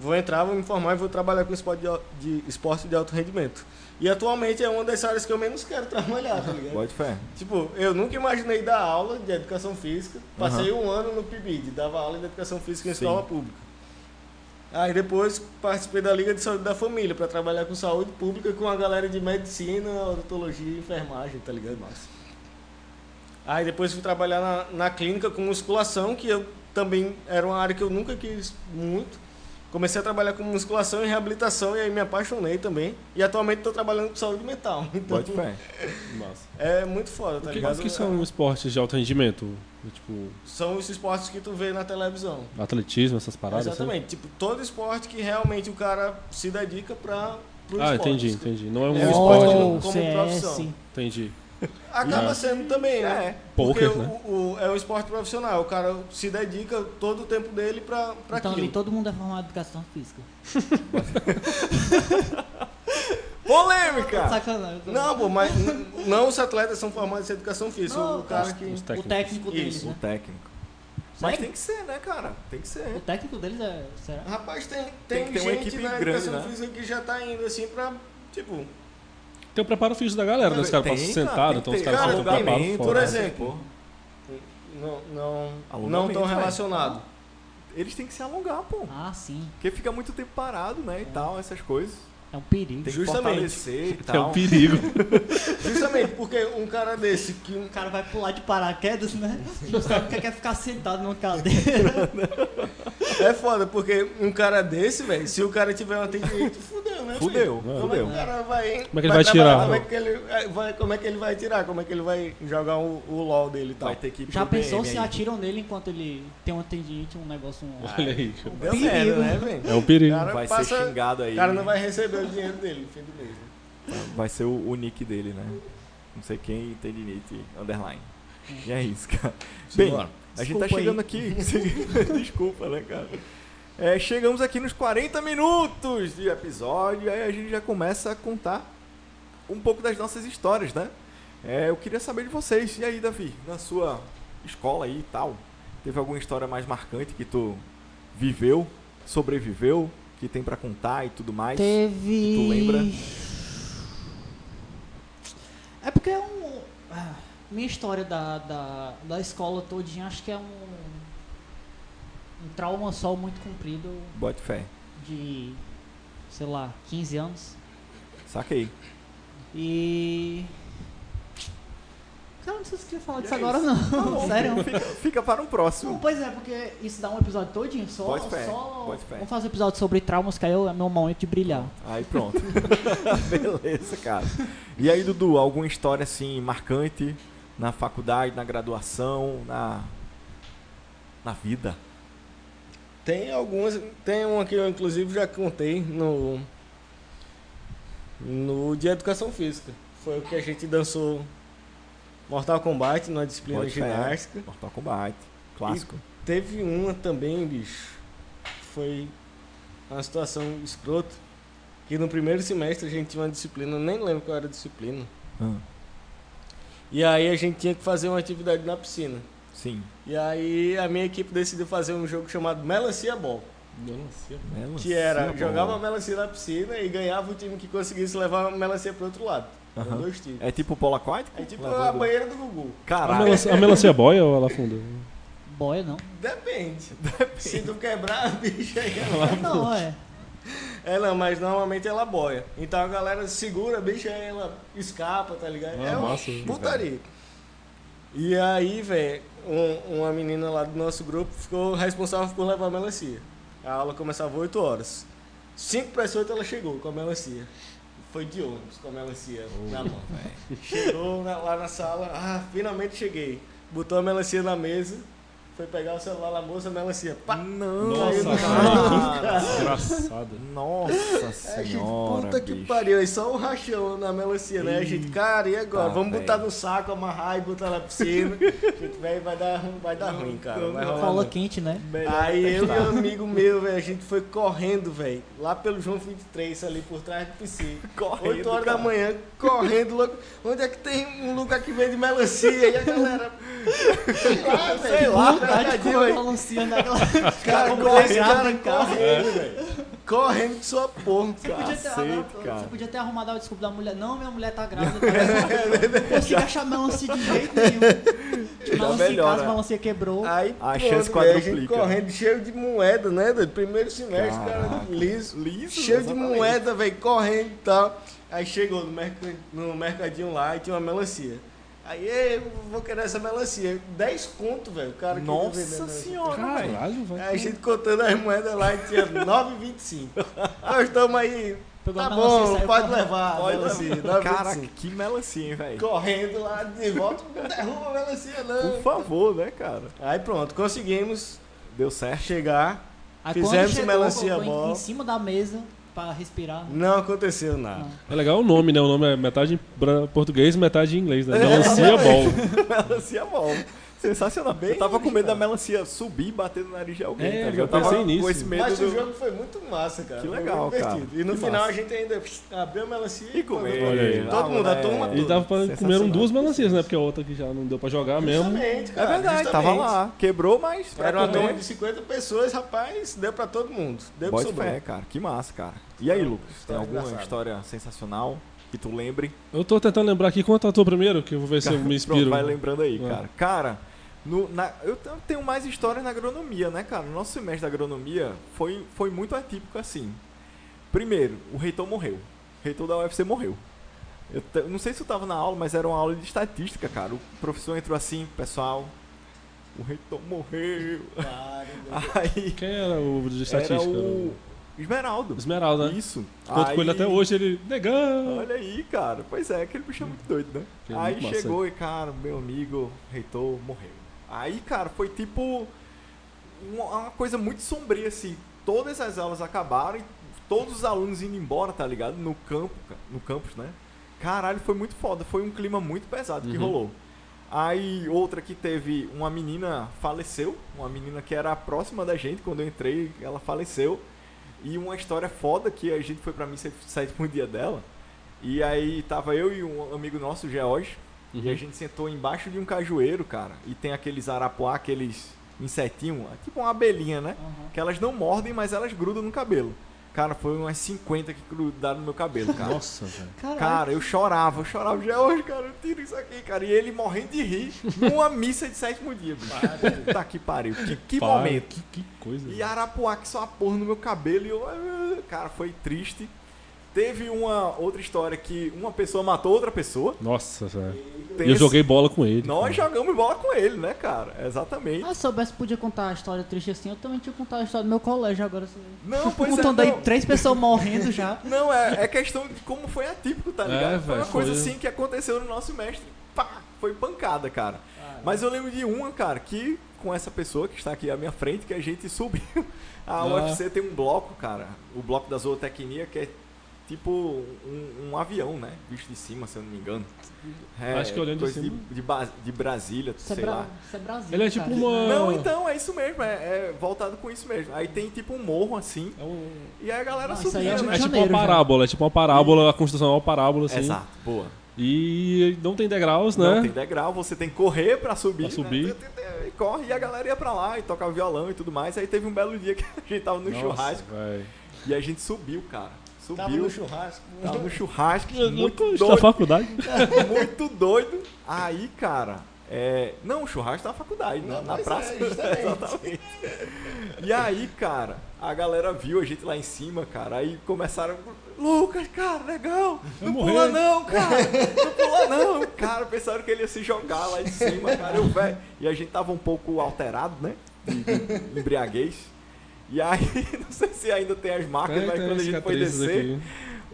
Vou entrar, vou me formar e vou trabalhar com esporte de, de esporte de alto rendimento. E atualmente é uma das áreas que eu menos quero trabalhar, tá ligado? Pode fé. Tipo, eu nunca imaginei dar aula de educação física. Passei um ano no PIBID, dava aula de educação física em Sim. escola pública. Aí depois participei da Liga de Saúde da Família para trabalhar com saúde pública com a galera de medicina, odontologia e enfermagem, tá ligado? Aí depois fui trabalhar na, na clínica com musculação, que eu também era uma área que eu nunca quis muito. Comecei a trabalhar com musculação e reabilitação e aí me apaixonei também. E atualmente estou trabalhando com saúde mental. Então, Pode. Massa. é muito foda, tá O que, ligado? que são esportes de alto rendimento? Tipo, São os esportes que tu vê na televisão. atletismo, essas paradas? assim? Exatamente. Tipo, todo esporte que realmente o cara se dedica para pro Ah, esporte. entendi, entendi. Não é um É o esporte, esporte não. como profissão. CS. Entendi. Acaba sendo também, né? É. Porque Poker, o, né? o- é um esporte profissional. O cara se dedica todo o tempo dele para Então aquilo. ali todo mundo é formado em educação física. Polêmica! Sacanagem. Não, pô, mas n- não os atletas são formados em educação física. Não, o cara os- que. os O técnicos. técnico deles, Isso. O né? técnico. Mas Sério? tem que ser, né, cara? Tem que O ser. técnico deles é. Será? Rapaz, tem, Tem tem, que ter uma gente equipe na grande, educação né? física que já tá indo assim pra. Tipo, Tem o preparo físico da galera, né? Os caras passam cara, sentado, tem então os caras alongamento, preparados por fora. exemplo. Não, não, não tão velho. relacionado. Eles têm que se alongar, pô. Ah, sim. Porque fica muito tempo parado, né? E tal, essas coisas. É um perigo. Tem que Justamente. fortalecer e É tal. um perigo. Justamente porque um cara desse que O cara vai pular de paraquedas, né? Não sabe o que é ficar sentado numa cadeira. É foda, porque um cara desse, velho, se o cara tiver uma tendinite, fudeu, né? Fudeu, filho? Como fudeu. é que o cara vai. Como é que ele vai trabalhar? tirar? Como é que ele é, vai, como é que ele vai tirar? Como é que ele vai jogar o, o LOL dele e tal? Vai ter que Já pensou se aí. atiram nele enquanto ele tem uma tendinite, um negócio. Um... Olha aí. Deu Perigo. merda, né, velho? É um perigo. Cara, Vai passa- ser xingado aí. O cara não vai receber o dinheiro dele no fim do mês. né? Vai ser o, o nick dele, né? Não sei quem, tendinite, underline. E é isso, cara. Bem, Simbora. a gente tá Desculpa aí. chegando aqui. Desculpa, né, cara? É, chegamos aqui nos 40 minutos de episódio, e aí a gente já começa a contar um pouco das nossas histórias, né? É, eu queria saber de vocês. E aí, Davi, na sua escola aí e tal, teve alguma história mais marcante que tu viveu, sobreviveu, que tem pra contar e tudo mais? Teve. Tu lembra? É porque é um. ah, Minha história da, da, da escola todinha acho que é um. Um trauma só muito comprido Bote fé. de. sei lá, 15 anos. Saquei. E. Cara, não sei se queria falar disso agora, não. Sério. Fica, fica para um Não, próximo. pois é, porque isso dá um episódio todinho só. Pode fé, só... pode fé. Vamos fazer um episódio sobre traumas, que aí é meu momento de brilhar. Aí pronto. Beleza, cara. E aí, Dudu, alguma história assim marcante na faculdade, na graduação, na na vida? Tem algumas. Tem uma que eu inclusive já contei no. No dia de educação física. Foi o que a gente dançou Mortal Kombat na disciplina Pode ginástica. Mortal Kombat, clássico. Teve uma também, bicho. Foi uma situação escrota. Que no primeiro semestre a gente tinha uma disciplina, nem lembro qual era a disciplina. Ah, E aí a gente tinha que fazer uma atividade na piscina. Sim. E aí a minha equipe decidiu fazer um jogo chamado Melancia Ball. Melancia. Que era, Melancia jogava a melancia na piscina e ganhava o time que conseguisse levar a melancia pro outro lado. Times. É tipo polo aquático? É tipo Levando- a banheira do Gugu. A Caralho. melancia, a melancia boia ou ela afunda? Boia não. Depende. Se tu quebrar a bicha aí, ela... Não, é. É, não, mas normalmente ela boia. Então a galera segura a bicha e ela escapa, tá ligado? Ah, é uma massa. putaria. E aí, velho, um- uma menina lá do nosso grupo ficou responsável por levar a melancia. A aula começava 8 horas. 5 para as 8 ela chegou com a melancia. Foi de ônibus com a melancia na mão. Chegou na- lá na sala, ah, finalmente cheguei. Botou a melancia na mesa, foi pegar o celular da moça, a melancia. Pá! Não, Nossa, cara. Desgraçada. Nossa É, gente, senhora, puta que bicho. pariu, aí só o rachão na melancia, né? A gente, cara, e agora? Tá, Vamos botar velho. no saco, amarrar e botar na piscina. gente, velho, vai dar, vai dar ruim, cara. Vai rolar Cola não. quente, né? Melhor Aí eu e um amigo meu, velho, a gente foi correndo, velho, lá pelo João 23, ali por trás do PC. Correndo, 8 horas cara. da manhã, correndo, louco. Onde é que tem um lugar que vende melancia? E a galera. Ah, Sei lá, Vontade de mercadinho comer aí. melancia naquela... Cara, desgraça cara, em casa. correndo, velho. Correndo de sua porra. Você podia, ter, arrumado- cara. você podia ter arrumado a desculpa da mulher. Não, minha mulher tá grávida. Tá não consigo achar melancia de jeito nenhum. De melancia em casa, a melancia quebrou. Aí, A pronto, chance a quadruplica. correndo cheio de moeda, né? doido? Primeiro semestre, cara, Caraca. liso. Liso, cheio de moeda, velho, correndo e tal. Aí chegou no, merc- no mercadinho lá e tinha uma melancia. Aí, "Ei, eu vou querer essa melancia. 10 conto, velho. O cara queria vender Nossa senhora, velho. Caralho, velho. Aí a gente contando as moedas lá e tinha 9,25. Nós estamos aí. Tá bom, pode correndo. levar a Olha, melancia. Caraca, 9,25. que melancia, hein, velho. Correndo lá de volta, não derruba a melancia não. Por favor, né, cara? Aí pronto, conseguimos Deu certo. chegar. Aí Fizemos chegou, melancia em, ball. em cima da mesa pra respirar. Não aconteceu nada. Não. É legal o nome, né? O nome é metade português metade em inglês, né? Melancia ball. melancia bom. Sensacional. eu tava com medo da melancia subir e bater no nariz de alguém, É, tá eu Eu tava pensei com nisso. esse medo Mas o do... jogo foi muito massa, cara. Que legal, cara. E no Que final massa. a gente ainda abriu a melancia E. Olha aí. Todo Ah, mundo, a moleque. turma E toda. dava pra comer duas melancias, né? Porque a outra que já não deu pra jogar mesmo. Justamente, É cara. verdade, justamente. tava lá. Quebrou, mas pra Era uma turma de 50 pessoas, rapaz, deu pra todo mundo. Deu pra Bote sobrou. fé, cara. Que massa, cara. E aí, Lucas? Tem alguma história sensacional que tu lembre? Eu tô tentando lembrar aqui quanto a tua primeiro, que eu vou ver se eu me Pronto, inspiro. vai lembrando aí, É. cara. Cara, no- na- eu te- eu tenho mais história na agronomia, né, cara? O nosso semestre da agronomia foi, foi muito atípico assim. Primeiro, o reitor morreu. O reitor da UFC morreu. Eu te- não sei se eu tava na aula, mas era uma aula de estatística, cara. O professor entrou assim, pessoal, o reitor morreu. Aí Quem era o de era estatística? o Esmeraldo. Esmeralda, né? Isso. Conto com ele até hoje, ele. Negão! Olha aí, cara. Pois é, aquele bicho é muito doido, né? Que é aí muito massa. chegou e, cara, meu amigo reitor morreu. Aí, cara, foi tipo uma, coisa muito sombria, assim. Todas as aulas acabaram e todos os alunos indo embora, tá ligado? No campo, ca- no campus, né? Caralho, foi muito foda. Foi um clima muito pesado que Uhum. rolou. Aí, outra que teve, uma menina faleceu. Uma menina que era próxima da gente quando eu entrei, ela faleceu. E uma história foda que a gente foi pra missa sétimo dia dela. E aí tava eu e um amigo nosso, o George, Uhum. e a gente sentou embaixo de um cajueiro, cara. E tem aqueles arapuá, aqueles insetinhos, tipo uma abelhinha, né? Aham. Que elas não mordem, mas elas grudam no cabelo. Cara, foi umas 50 que grudaram no meu cabelo, cara. Nossa, velho. Cara, eu chorava, eu chorava. George, cara, eu tiro isso aqui, cara. E ele morrendo de rir numa missa de sétimo dia, bicho. Puta que pariu. Que, que Pai, momento. Que, que coisa. E Arapuá que só a porra no meu cabelo e eu. Cara, foi triste. Teve uma outra história que uma pessoa matou outra pessoa. Nossa, velho. Tem E eu esse- joguei bola com ele. Nós jogamos bola com ele, né, cara? Exatamente. Ah, se soubesse podia contar a história triste assim, eu também tinha contado a história do meu colégio agora. Assim. Não, pois é. Contando aí Não, três pessoas morrendo já. não é, é questão de como foi atípico, tá É, ligado? foi uma coisa foi- assim que aconteceu no nosso mestre. Pá, foi pancada, cara. Mas eu lembro de uma, cara, que com essa pessoa que está aqui à minha frente, que a gente subiu. A Ah. UFC tem um bloco, cara. O bloco da zootecnia, que é tipo um, um avião, né? Visto de cima, se eu não me engano. É, Acho que olhando de coisa cima. De, Ba- de Brasília, Isso é, sei Bra- lá. isso é Brasil. Ele é tipo cara. uma. Não, então, é isso mesmo. É, é voltado com isso mesmo. Aí tem tipo um morro assim. É, um- E aí a galera aí subia, é de né? é tipo uma parábola, é tipo uma parábola, a construção é uma parábola, assim. Exato, boa. E não tem degraus, né? Não tem degrau, você tem que correr pra subir. Pra subir. né? E corre e a galera ia pra lá e tocava violão e tudo mais. Aí teve um belo dia que a gente tava no Nossa, churrasco véi. e a gente subiu, cara. Subiu. Tava no churrasco. Tava no churrasco, muito na doido, faculdade. muito doido. Aí, cara, é... Não, o churrasco tá na faculdade, né? Não, na mas praça. é. Exatamente. E aí, cara, a galera viu a gente lá em cima, cara. Aí começaram. Lucas, cara, legal. Não morrer. pula não, cara. Não pula não. Cara, pensaram que ele ia se jogar lá em cima, cara. Eu, velho. E a gente tava um pouco alterado, né? De, de embriaguez. E aí, não sei se ainda tem as marcas, Tem, mas tem quando a gente foi descer, aqui.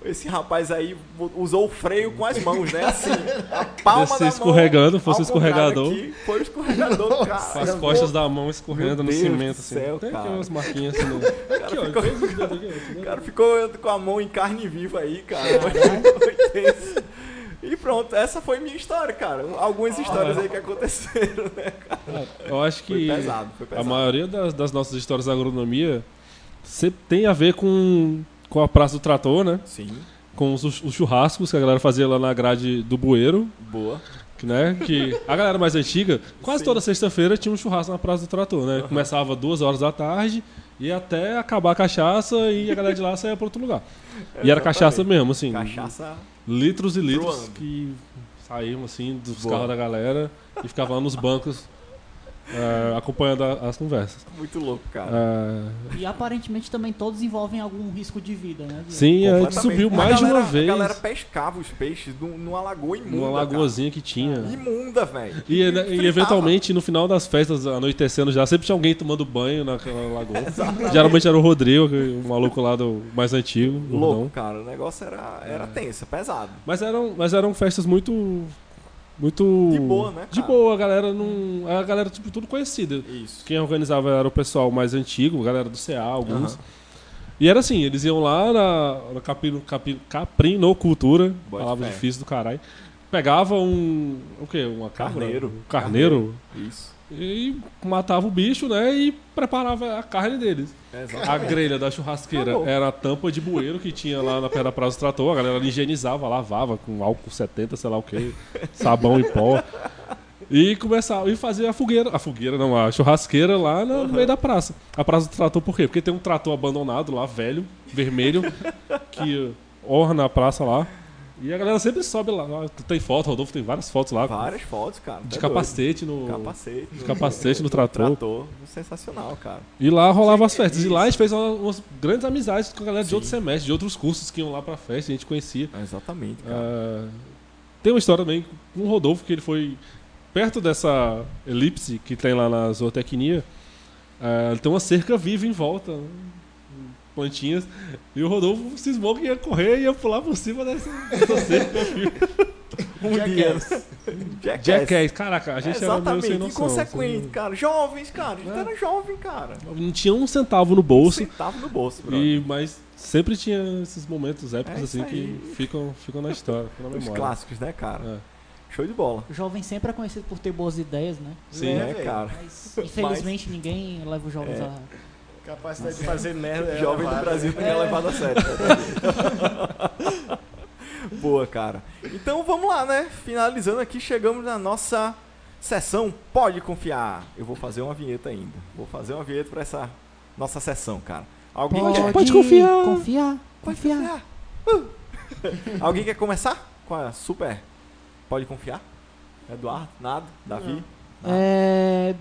esse rapaz aí usou o freio com as mãos, né? Assim, a palma Descer da mão. escorregando, fosse ao contrário escorregador. aqui, foi o escorregador, cara. Com as costas da mão escorrendo Meu no Deus cimento, do assim. céu, tem aqui cara. umas marquinhas assim. No... Aqui, ó, ficou- ó, O tá cara ficou com a mão em carne viva aí, cara. Foi, foi tenso. E pronto, essa foi minha história, cara. Algumas histórias aí que aconteceram, né? vendo? Eu acho Foi que pesado, foi a pesado. maioria das, das nossas histórias da agronomia sempre tem a ver com, com a Praça do Trator, né? Sim, Com os, os churrascos que a galera fazia lá na grade do bueiro. boa. que, né? Que a galera mais antiga, quase Sim. toda sexta-feira tinha um churrasco na Praça do Trator, né? Começava duas horas da tarde e até acabar a cachaça e a galera de lá saía para outro lugar. E era cachaça mesmo, assim. Cachaça. Litros e litros Truando. que saíam assim dos Boa. carros da galera e ficavam lá nos bancos eh, acompanhando a- as conversas. Muito louco, cara. Eh, E aparentemente também todos envolvem algum risco de vida, né? De- sim, a gente subiu mais de galera- uma vez A galera pescava os peixes num- numa lagoa imunda. numa lagoazinha que tinha. Imunda, velho. E, né, e Fritava. eventualmente, no final das festas, anoitecendo já, sempre tinha alguém tomando banho naquela lagoa. Geralmente era o Rodrigo, o maluco lá do mais antigo, Louco, gordão. cara. O negócio era, era tenso, pesado. Mas eram, mas eram festas muito. Muito. De boa, né, De cara? boa, a galera não. A galera, tipo, tudo conhecida. Isso. Quem organizava era o pessoal mais antigo, a galera do CA, alguns. Aham. E era assim, eles iam lá na, na capino, capi- caprinocultura, Bota palavra difícil do caralho. Pegava um. O quê? Uma cabra? Carneiro. Um carneiro. Isso. E matava o bicho, né? E preparava a carne deles. Exato. A grelha da churrasqueira era a tampa de bueiro que tinha lá na Pedra Praça do Trator. A galera higienizava, lavava com álcool 70, sei lá o que, sabão e pó. E começava e fazia a fogueira. A fogueira, não, a churrasqueira lá no, no meio da praça. A Praça do Trator por quê? Porque tem um trator abandonado lá, velho, vermelho, que orna a praça lá. E a galera sempre sobe lá. Tem foto, Rodolfo tem várias fotos lá. Várias fotos, cara. De Tá capacete no. doido. Capacete. de capacete no trator. trator. Sensacional, cara. E lá rolava as festas. E lá a gente fez uma- umas grandes amizades com a galera de Sim. outros semestres, de outros cursos que iam lá pra festa, a gente conhecia. Exatamente, cara. Ah, tem uma história também com o Rodolfo, que ele foi perto dessa elipse que tem lá na zootecnia. ele tem uma cerca viva em volta? Plantinhas. E o Rodolfo cismou que ia correr e ia pular por cima dessa, dessa cerca um dia. Jackass. Jackass, caraca, a gente era meio sem noção. Inconsequente, assim. cara. Jovens, cara. A gente É. era jovem, cara. Não tinha um centavo no bolso. Centavo no bolso, brother. E, mas sempre tinha esses momentos épicos É assim que aí. ficam, ficam na história, ficam na Os memória. clássicos, né, cara? É. Show de bola. O jovem sempre é conhecido por ter boas ideias, né? Sim, é, cara. Mas infelizmente ninguém leva os jovens É. a. Capacidade de fazer merda. é Jovem do. Brasil ninguém é levado a sério. Boa, cara. Então vamos lá, né? Finalizando aqui, chegamos na nossa sessão Pode Confiar. Eu vou fazer uma vinheta ainda. Vou fazer uma vinheta pra essa nossa sessão, cara. Alguém quer? Pode confiar. Confiar. Pode Confiar. confiar. Uh. Alguém quer começar com a super? Pode confiar? Eduardo? Nada? Davi? É...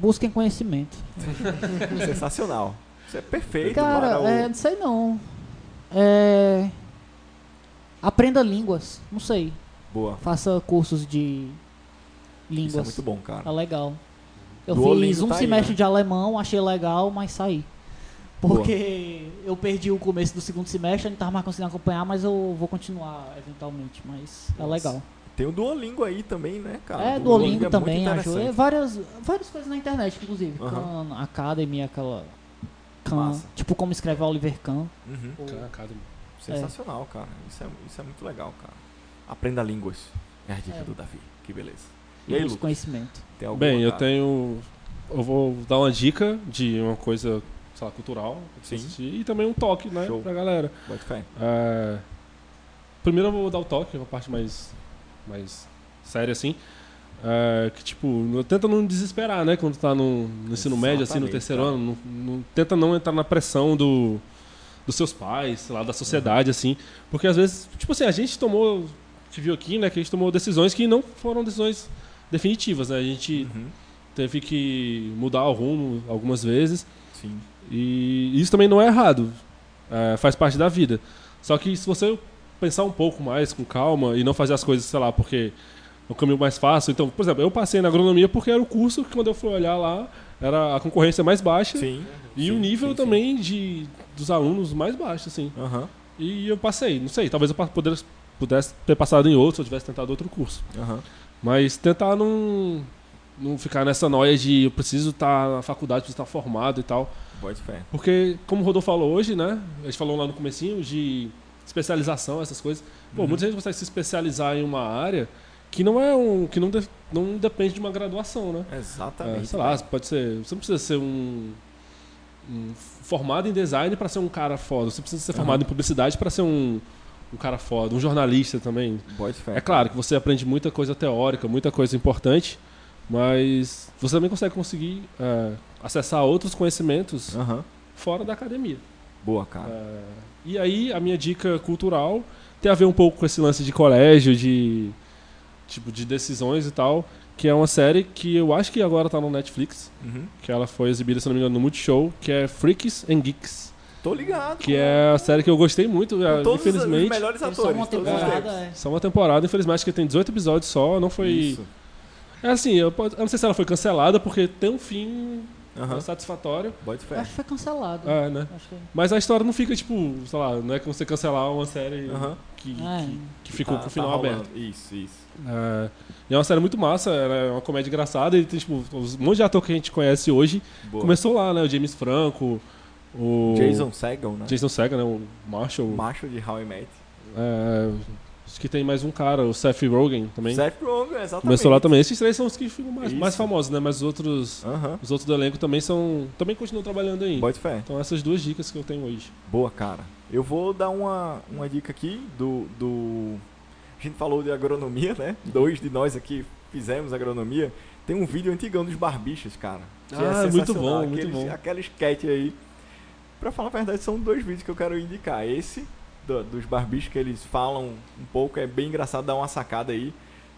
Busquem conhecimento. Sensacional. Isso é perfeito. Cara, o- é, não sei não. É... Aprenda línguas. Não sei. Boa. Faça cursos de línguas. Isso é muito bom, cara. Tá legal. Eu Duolingo fiz um tá aí, semestre né? de alemão, achei legal, mas saí. Porque eu perdi o começo do segundo semestre, não tava mais conseguindo acompanhar, mas eu vou continuar eventualmente, mas é Nossa. legal. Tem o Duolingo aí também, né, cara? é, O Duolingo é também ajuda. É, várias, várias coisas na internet, inclusive. Aham. Khan Academy, aquela. Khan, tipo como escreve Oliver Khan. Uhum. ou- Cara, Academy. Sensacional, cara. Isso é, isso é muito legal, cara. Aprenda línguas. É a dica É. do Davi. Que beleza. E E aí, Lucas? conhecimento. Tem alguma, Bem, eu cara? tenho. Eu vou dar uma dica de uma coisa, sei lá, cultural. Sim. assistir, E também um toque, né, Show. pra galera. Bota fé. É, Primeiro eu vou dar o toque, uma parte mais, mais séria, assim. É, que, tipo, não- tenta não desesperar, né? Quando tá no, no ensino médio, assim, no terceiro cara. ano. Não, não- tenta não entrar na pressão do, dos seus pais, sei lá, da sociedade, Uhum. assim. Porque às vezes, tipo assim, a gente tomou. Gente viu aqui, né? Que a gente tomou decisões que não foram decisões definitivas, né? A gente Uhum. teve que mudar o rumo algumas vezes. Sim. E isso também não é errado. É, faz parte da vida. Só que se você pensar um pouco mais com calma e não fazer as coisas, sei lá, porque é o caminho mais fácil. Então, por exemplo, eu passei na agronomia porque era o curso que quando eu fui olhar lá era a concorrência mais baixa Sim. e sim, o nível sim, sim. também de dos alunos mais baixo, assim. Aham. E eu passei. Não sei, talvez eu pudesse, pudesse ter passado em outro se eu tivesse tentado outro curso. Aham. Mas tentar não, não ficar nessa noia de eu preciso estar na faculdade, preciso estar formado e tal. Bota fé. Porque, como o Rodolfo falou hoje, né? A gente falou lá no comecinho de especialização, essas coisas. Pô, Uhum. muita gente consegue se especializar em uma área que não é um. que não, de- não depende de uma graduação, né? Exatamente. É, sei lá, pode ser. Você não precisa ser um. um formado em design para ser um cara foda. Você precisa ser Aham. formado em publicidade para ser um, um cara foda, um jornalista também. É claro que você aprende muita coisa teórica, muita coisa importante, mas você também consegue conseguir é, acessar outros conhecimentos fora da academia. Boa, cara. É, e aí, a minha dica cultural tem a ver um pouco com esse lance de colégio, de tipo de decisões e tal, que é uma série que eu acho que agora tá no Netflix, Uhum. que ela foi exibida, se não me engano, no Multishow, que é Freaks and Geeks, Tô ligado. que é a série que eu gostei muito, Com é, todos os- os infelizmente. melhores Eles só atores. uma temporada, é. Só uma temporada, infelizmente, que tem 18 episódios só, não foi... Isso. É assim, eu, eu não sei se ela foi cancelada, porque tem um fim Aham. satisfatório, fé. acho que foi cancelado. é, né? Acho que... Mas a história não fica, tipo, sei lá, não é como você cancelar uma série Aham. que, É. que, que ficou Tá- com o tá final rolando. aberto. Isso, isso. É, e é uma série muito massa, é uma comédia engraçada e tem, tipo, os- um monte de ator que a gente conhece hoje Boa. começou lá, né? O James Franco, o Jason Segel, né? Jason Segel, né? O Marshall. Macho de How I Met. É, acho que tem mais um cara, o Seth Rogen também. Seth Rogen, exatamente. Começou lá também. Esses três são os que ficam mais, mais famosos, né? Mas os outros, Aham. os outros do elenco também são. Também continuam trabalhando aí. Bota fé. Então essas duas dicas que eu tenho hoje. Boa, cara. Eu vou dar uma, uma dica aqui do, do. A gente falou de agronomia, né? Dois de nós aqui fizemos agronomia. Tem um vídeo antigão dos barbichas, cara. que Ah, é muito bom, muito Aqueles- bom. Aquela sketch aí. Pra falar a verdade, são dois vídeos que eu quero indicar. Esse, do- dos barbichos, que eles falam um pouco, é bem engraçado, dá uma sacada aí.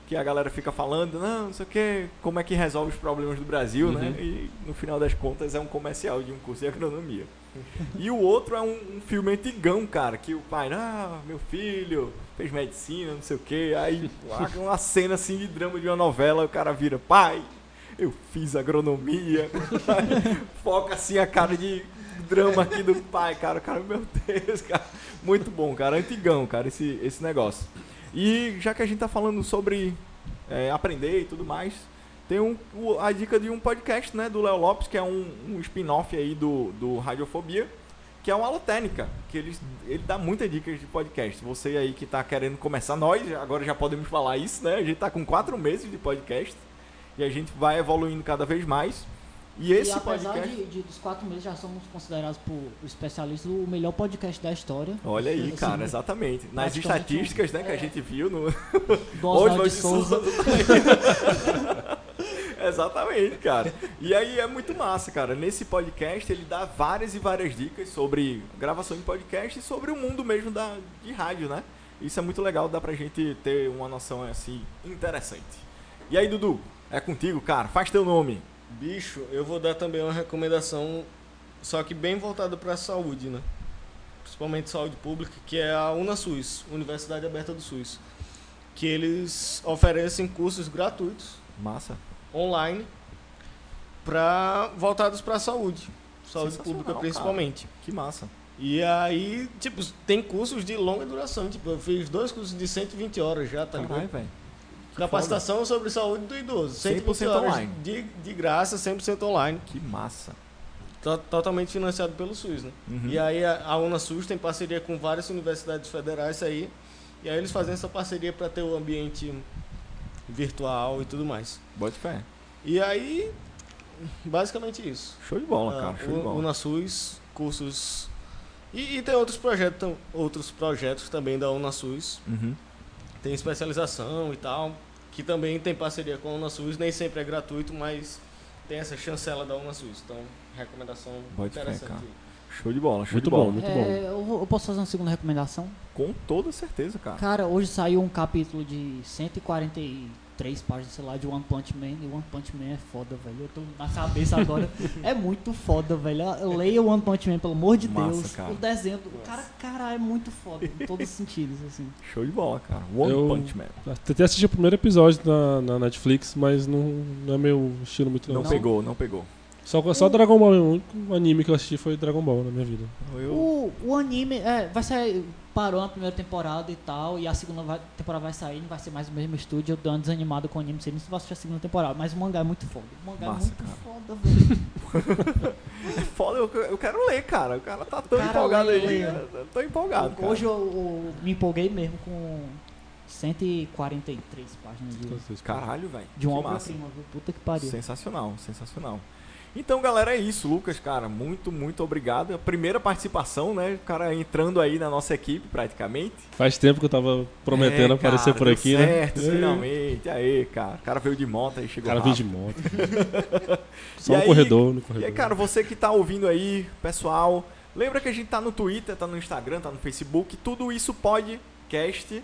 Que a galera fica falando, não, não sei o que, como é que resolve os problemas do Brasil, Uhum. né? E no final das contas é um comercial de um curso de agronomia. E o outro é um, um filme antigão, cara, que o pai, ah, meu filho fez medicina, não sei o que, aí uma- uma cena assim de drama de uma novela, o cara vira, pai, eu fiz agronomia, foca assim a cara de drama aqui do pai, cara, o cara, meu Deus, cara, muito bom, cara, antigão, cara, esse, esse negócio. E já que a gente tá falando sobre é, aprender e tudo mais, tem um, a dica de um podcast, né, do Léo Lopes, que é um, um spin-off aí do, do Radiofobia, que é uma alotênica, que ele, ele dá muitas dicas de podcast. Você aí que tá querendo começar, nós agora já podemos falar isso, né? A gente tá com quatro meses de podcast e a gente vai evoluindo cada vez mais. E esse e apesar podcast... de, de- dos quatro meses já somos considerados por especialistas o melhor podcast da história. Olha aí, cara, exatamente. Nas estatísticas, né, que a é. gente viu no, Oswald de Souza. Exatamente, cara. E aí é muito massa, cara. Nesse podcast ele dá várias e várias dicas sobre gravação de podcast e sobre o mundo mesmo da, de rádio, né? Isso é muito legal, dá pra gente ter uma noção assim interessante. E aí, Dudu, é contigo, cara. Faz teu nome. Bicho, eu vou dar também uma recomendação, só que bem voltada pra saúde, né? principalmente saúde pública, que é a UnaSUS, Universidade Aberta do SUS, que eles oferecem cursos gratuitos Massa. online para voltados para a saúde, saúde pública cara. principalmente. Que massa. E aí, tipo, tem cursos de longa duração. Tipo, eu fiz dois cursos de 120 horas já, tá Caralho, ligado? velho. Capacitação sobre saúde do idoso. 120 100% horas online. De, de graça, 100% online. Que massa. To- Totalmente financiado pelo SUS, né? Uhum. E aí a, a UnaSUS tem parceria com várias universidades federais aí. E aí eles fazem essa parceria para ter o ambiente virtual e tudo mais. Bote fé. E aí, basicamente isso. Show de bola, Ah, cara. Show de bola. UnaSUS, cursos. E, e tem outros projetos, outros projetos também da UnaSUS. Uhum. Tem especialização e tal, que também tem parceria com a UnaSUS. Nem sempre é gratuito, mas tem essa chancela da UnaSUS. Então, recomendação Pode interessante. cara. Show de bola, show Muito de bom, bola. muito É, bom. eu, eu posso fazer uma segunda recomendação? Com toda certeza, cara. Cara, hoje saiu um capítulo de 143 páginas, sei lá, de One Punch Man. E One Punch Man é foda, velho. Eu tô na cabeça agora. é muito foda, velho. Eu leio One Punch Man, pelo amor de Massa, Deus. cara. O desenho. do- Cara, cara, é muito foda. Em todos os sentidos, assim. Show de bola, cara. One Eu- Punch Man. Tentei assistir o primeiro episódio na, na Netflix, mas não, não é meu estilo muito Não, não. pegou, não pegou. Só, só Dragon Ball, o único anime que eu assisti foi Dragon Ball na minha vida. Eu... O, o anime é, vai sair. Parou na primeira temporada e tal. E a segunda vai- temporada vai sair. Não vai ser mais o mesmo estúdio. Eu dou uma desanimada com o anime. Não sei nem se vai assistir a segunda temporada. Mas o mangá é muito foda. O mangá Massa, é muito cara. foda, velho. É foda, eu, eu quero ler, cara. O cara tá tão Cara, empolgado aí. lê. Eu tô empolgado, cara. Hoje eu, eu me empolguei mesmo com 143 páginas de, Caralho, velho. de uma obra-prima, viu? Puta que pariu. Sensacional, sensacional. Então, galera, é isso, Lucas, cara. Muito, muito obrigado. A primeira participação, né? O cara entrando aí na nossa equipe, praticamente. Faz tempo que eu tava prometendo É, aparecer cara, por deu aqui, certo, né? finalmente. Aí, cara. O cara veio de moto aí, O chegou cara veio de rápido. moto. Só E no aí- corredor, no E corredor. aí, cara, você que tá ouvindo aí, pessoal, lembra que a gente tá no Twitter, tá no Instagram, tá no Facebook, tudo isso podcast,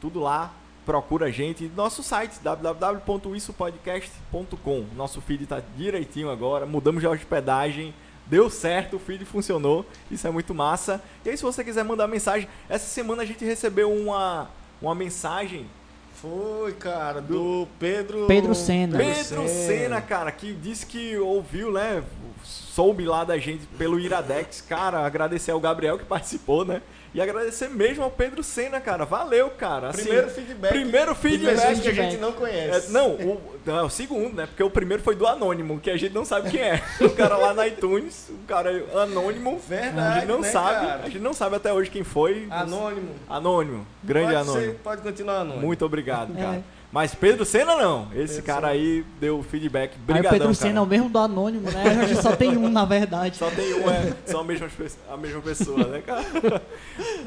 tudo lá. Procura a gente, nosso site www.issopodcast.com. Nosso feed tá direitinho agora, mudamos de hospedagem, deu certo, o feed funcionou, isso é muito massa. E aí, se você quiser mandar mensagem, essa semana a gente recebeu uma, uma mensagem Foi, cara, do Pedro... Pedro Senna. Pedro Senna, cara, que disse que ouviu, né? Soube lá da gente pelo Iradex. Cara, agradecer ao Gabriel que participou, né? E agradecer mesmo ao Pedro Senna, cara. Valeu, cara. Assim, Primeiro feedback. primeiro feedback. que a gente feedback. não É, conhece. não, o, não, é o segundo, né? Porque o primeiro foi do Anônimo, que a gente não sabe quem é. O cara lá na iTunes, o cara é anônimo. Verdade, a gente não né, sabe. cara? A gente não sabe até hoje quem foi. Anônimo. Anônimo. Grande pode anônimo. ser- pode continuar anônimo. Muito obrigado, É. Mas Pedro Senna não. Esse Pedro cara Senna. aí deu feedback. Aí o Brigadão, Pedro cara. Senna é o mesmo do Anônimo, né? A gente só tem um, na verdade. Só tem um, é, são a mesma, a mesma pessoa, né, cara?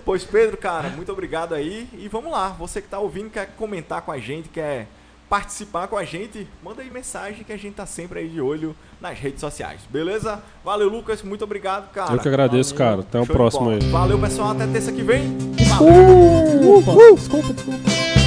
Pois, Pedro, cara, muito obrigado aí. E vamos lá, você que tá ouvindo, quer comentar com a gente, quer participar com a gente, manda aí mensagem que a gente tá sempre aí de olho nas redes sociais, beleza? Valeu, Lucas, muito obrigado, cara. Eu que agradeço, Valeu. cara. Até o Show próximo aí. Valeu, pessoal, até terça que vem. Desculpa, desculpa, desculpa.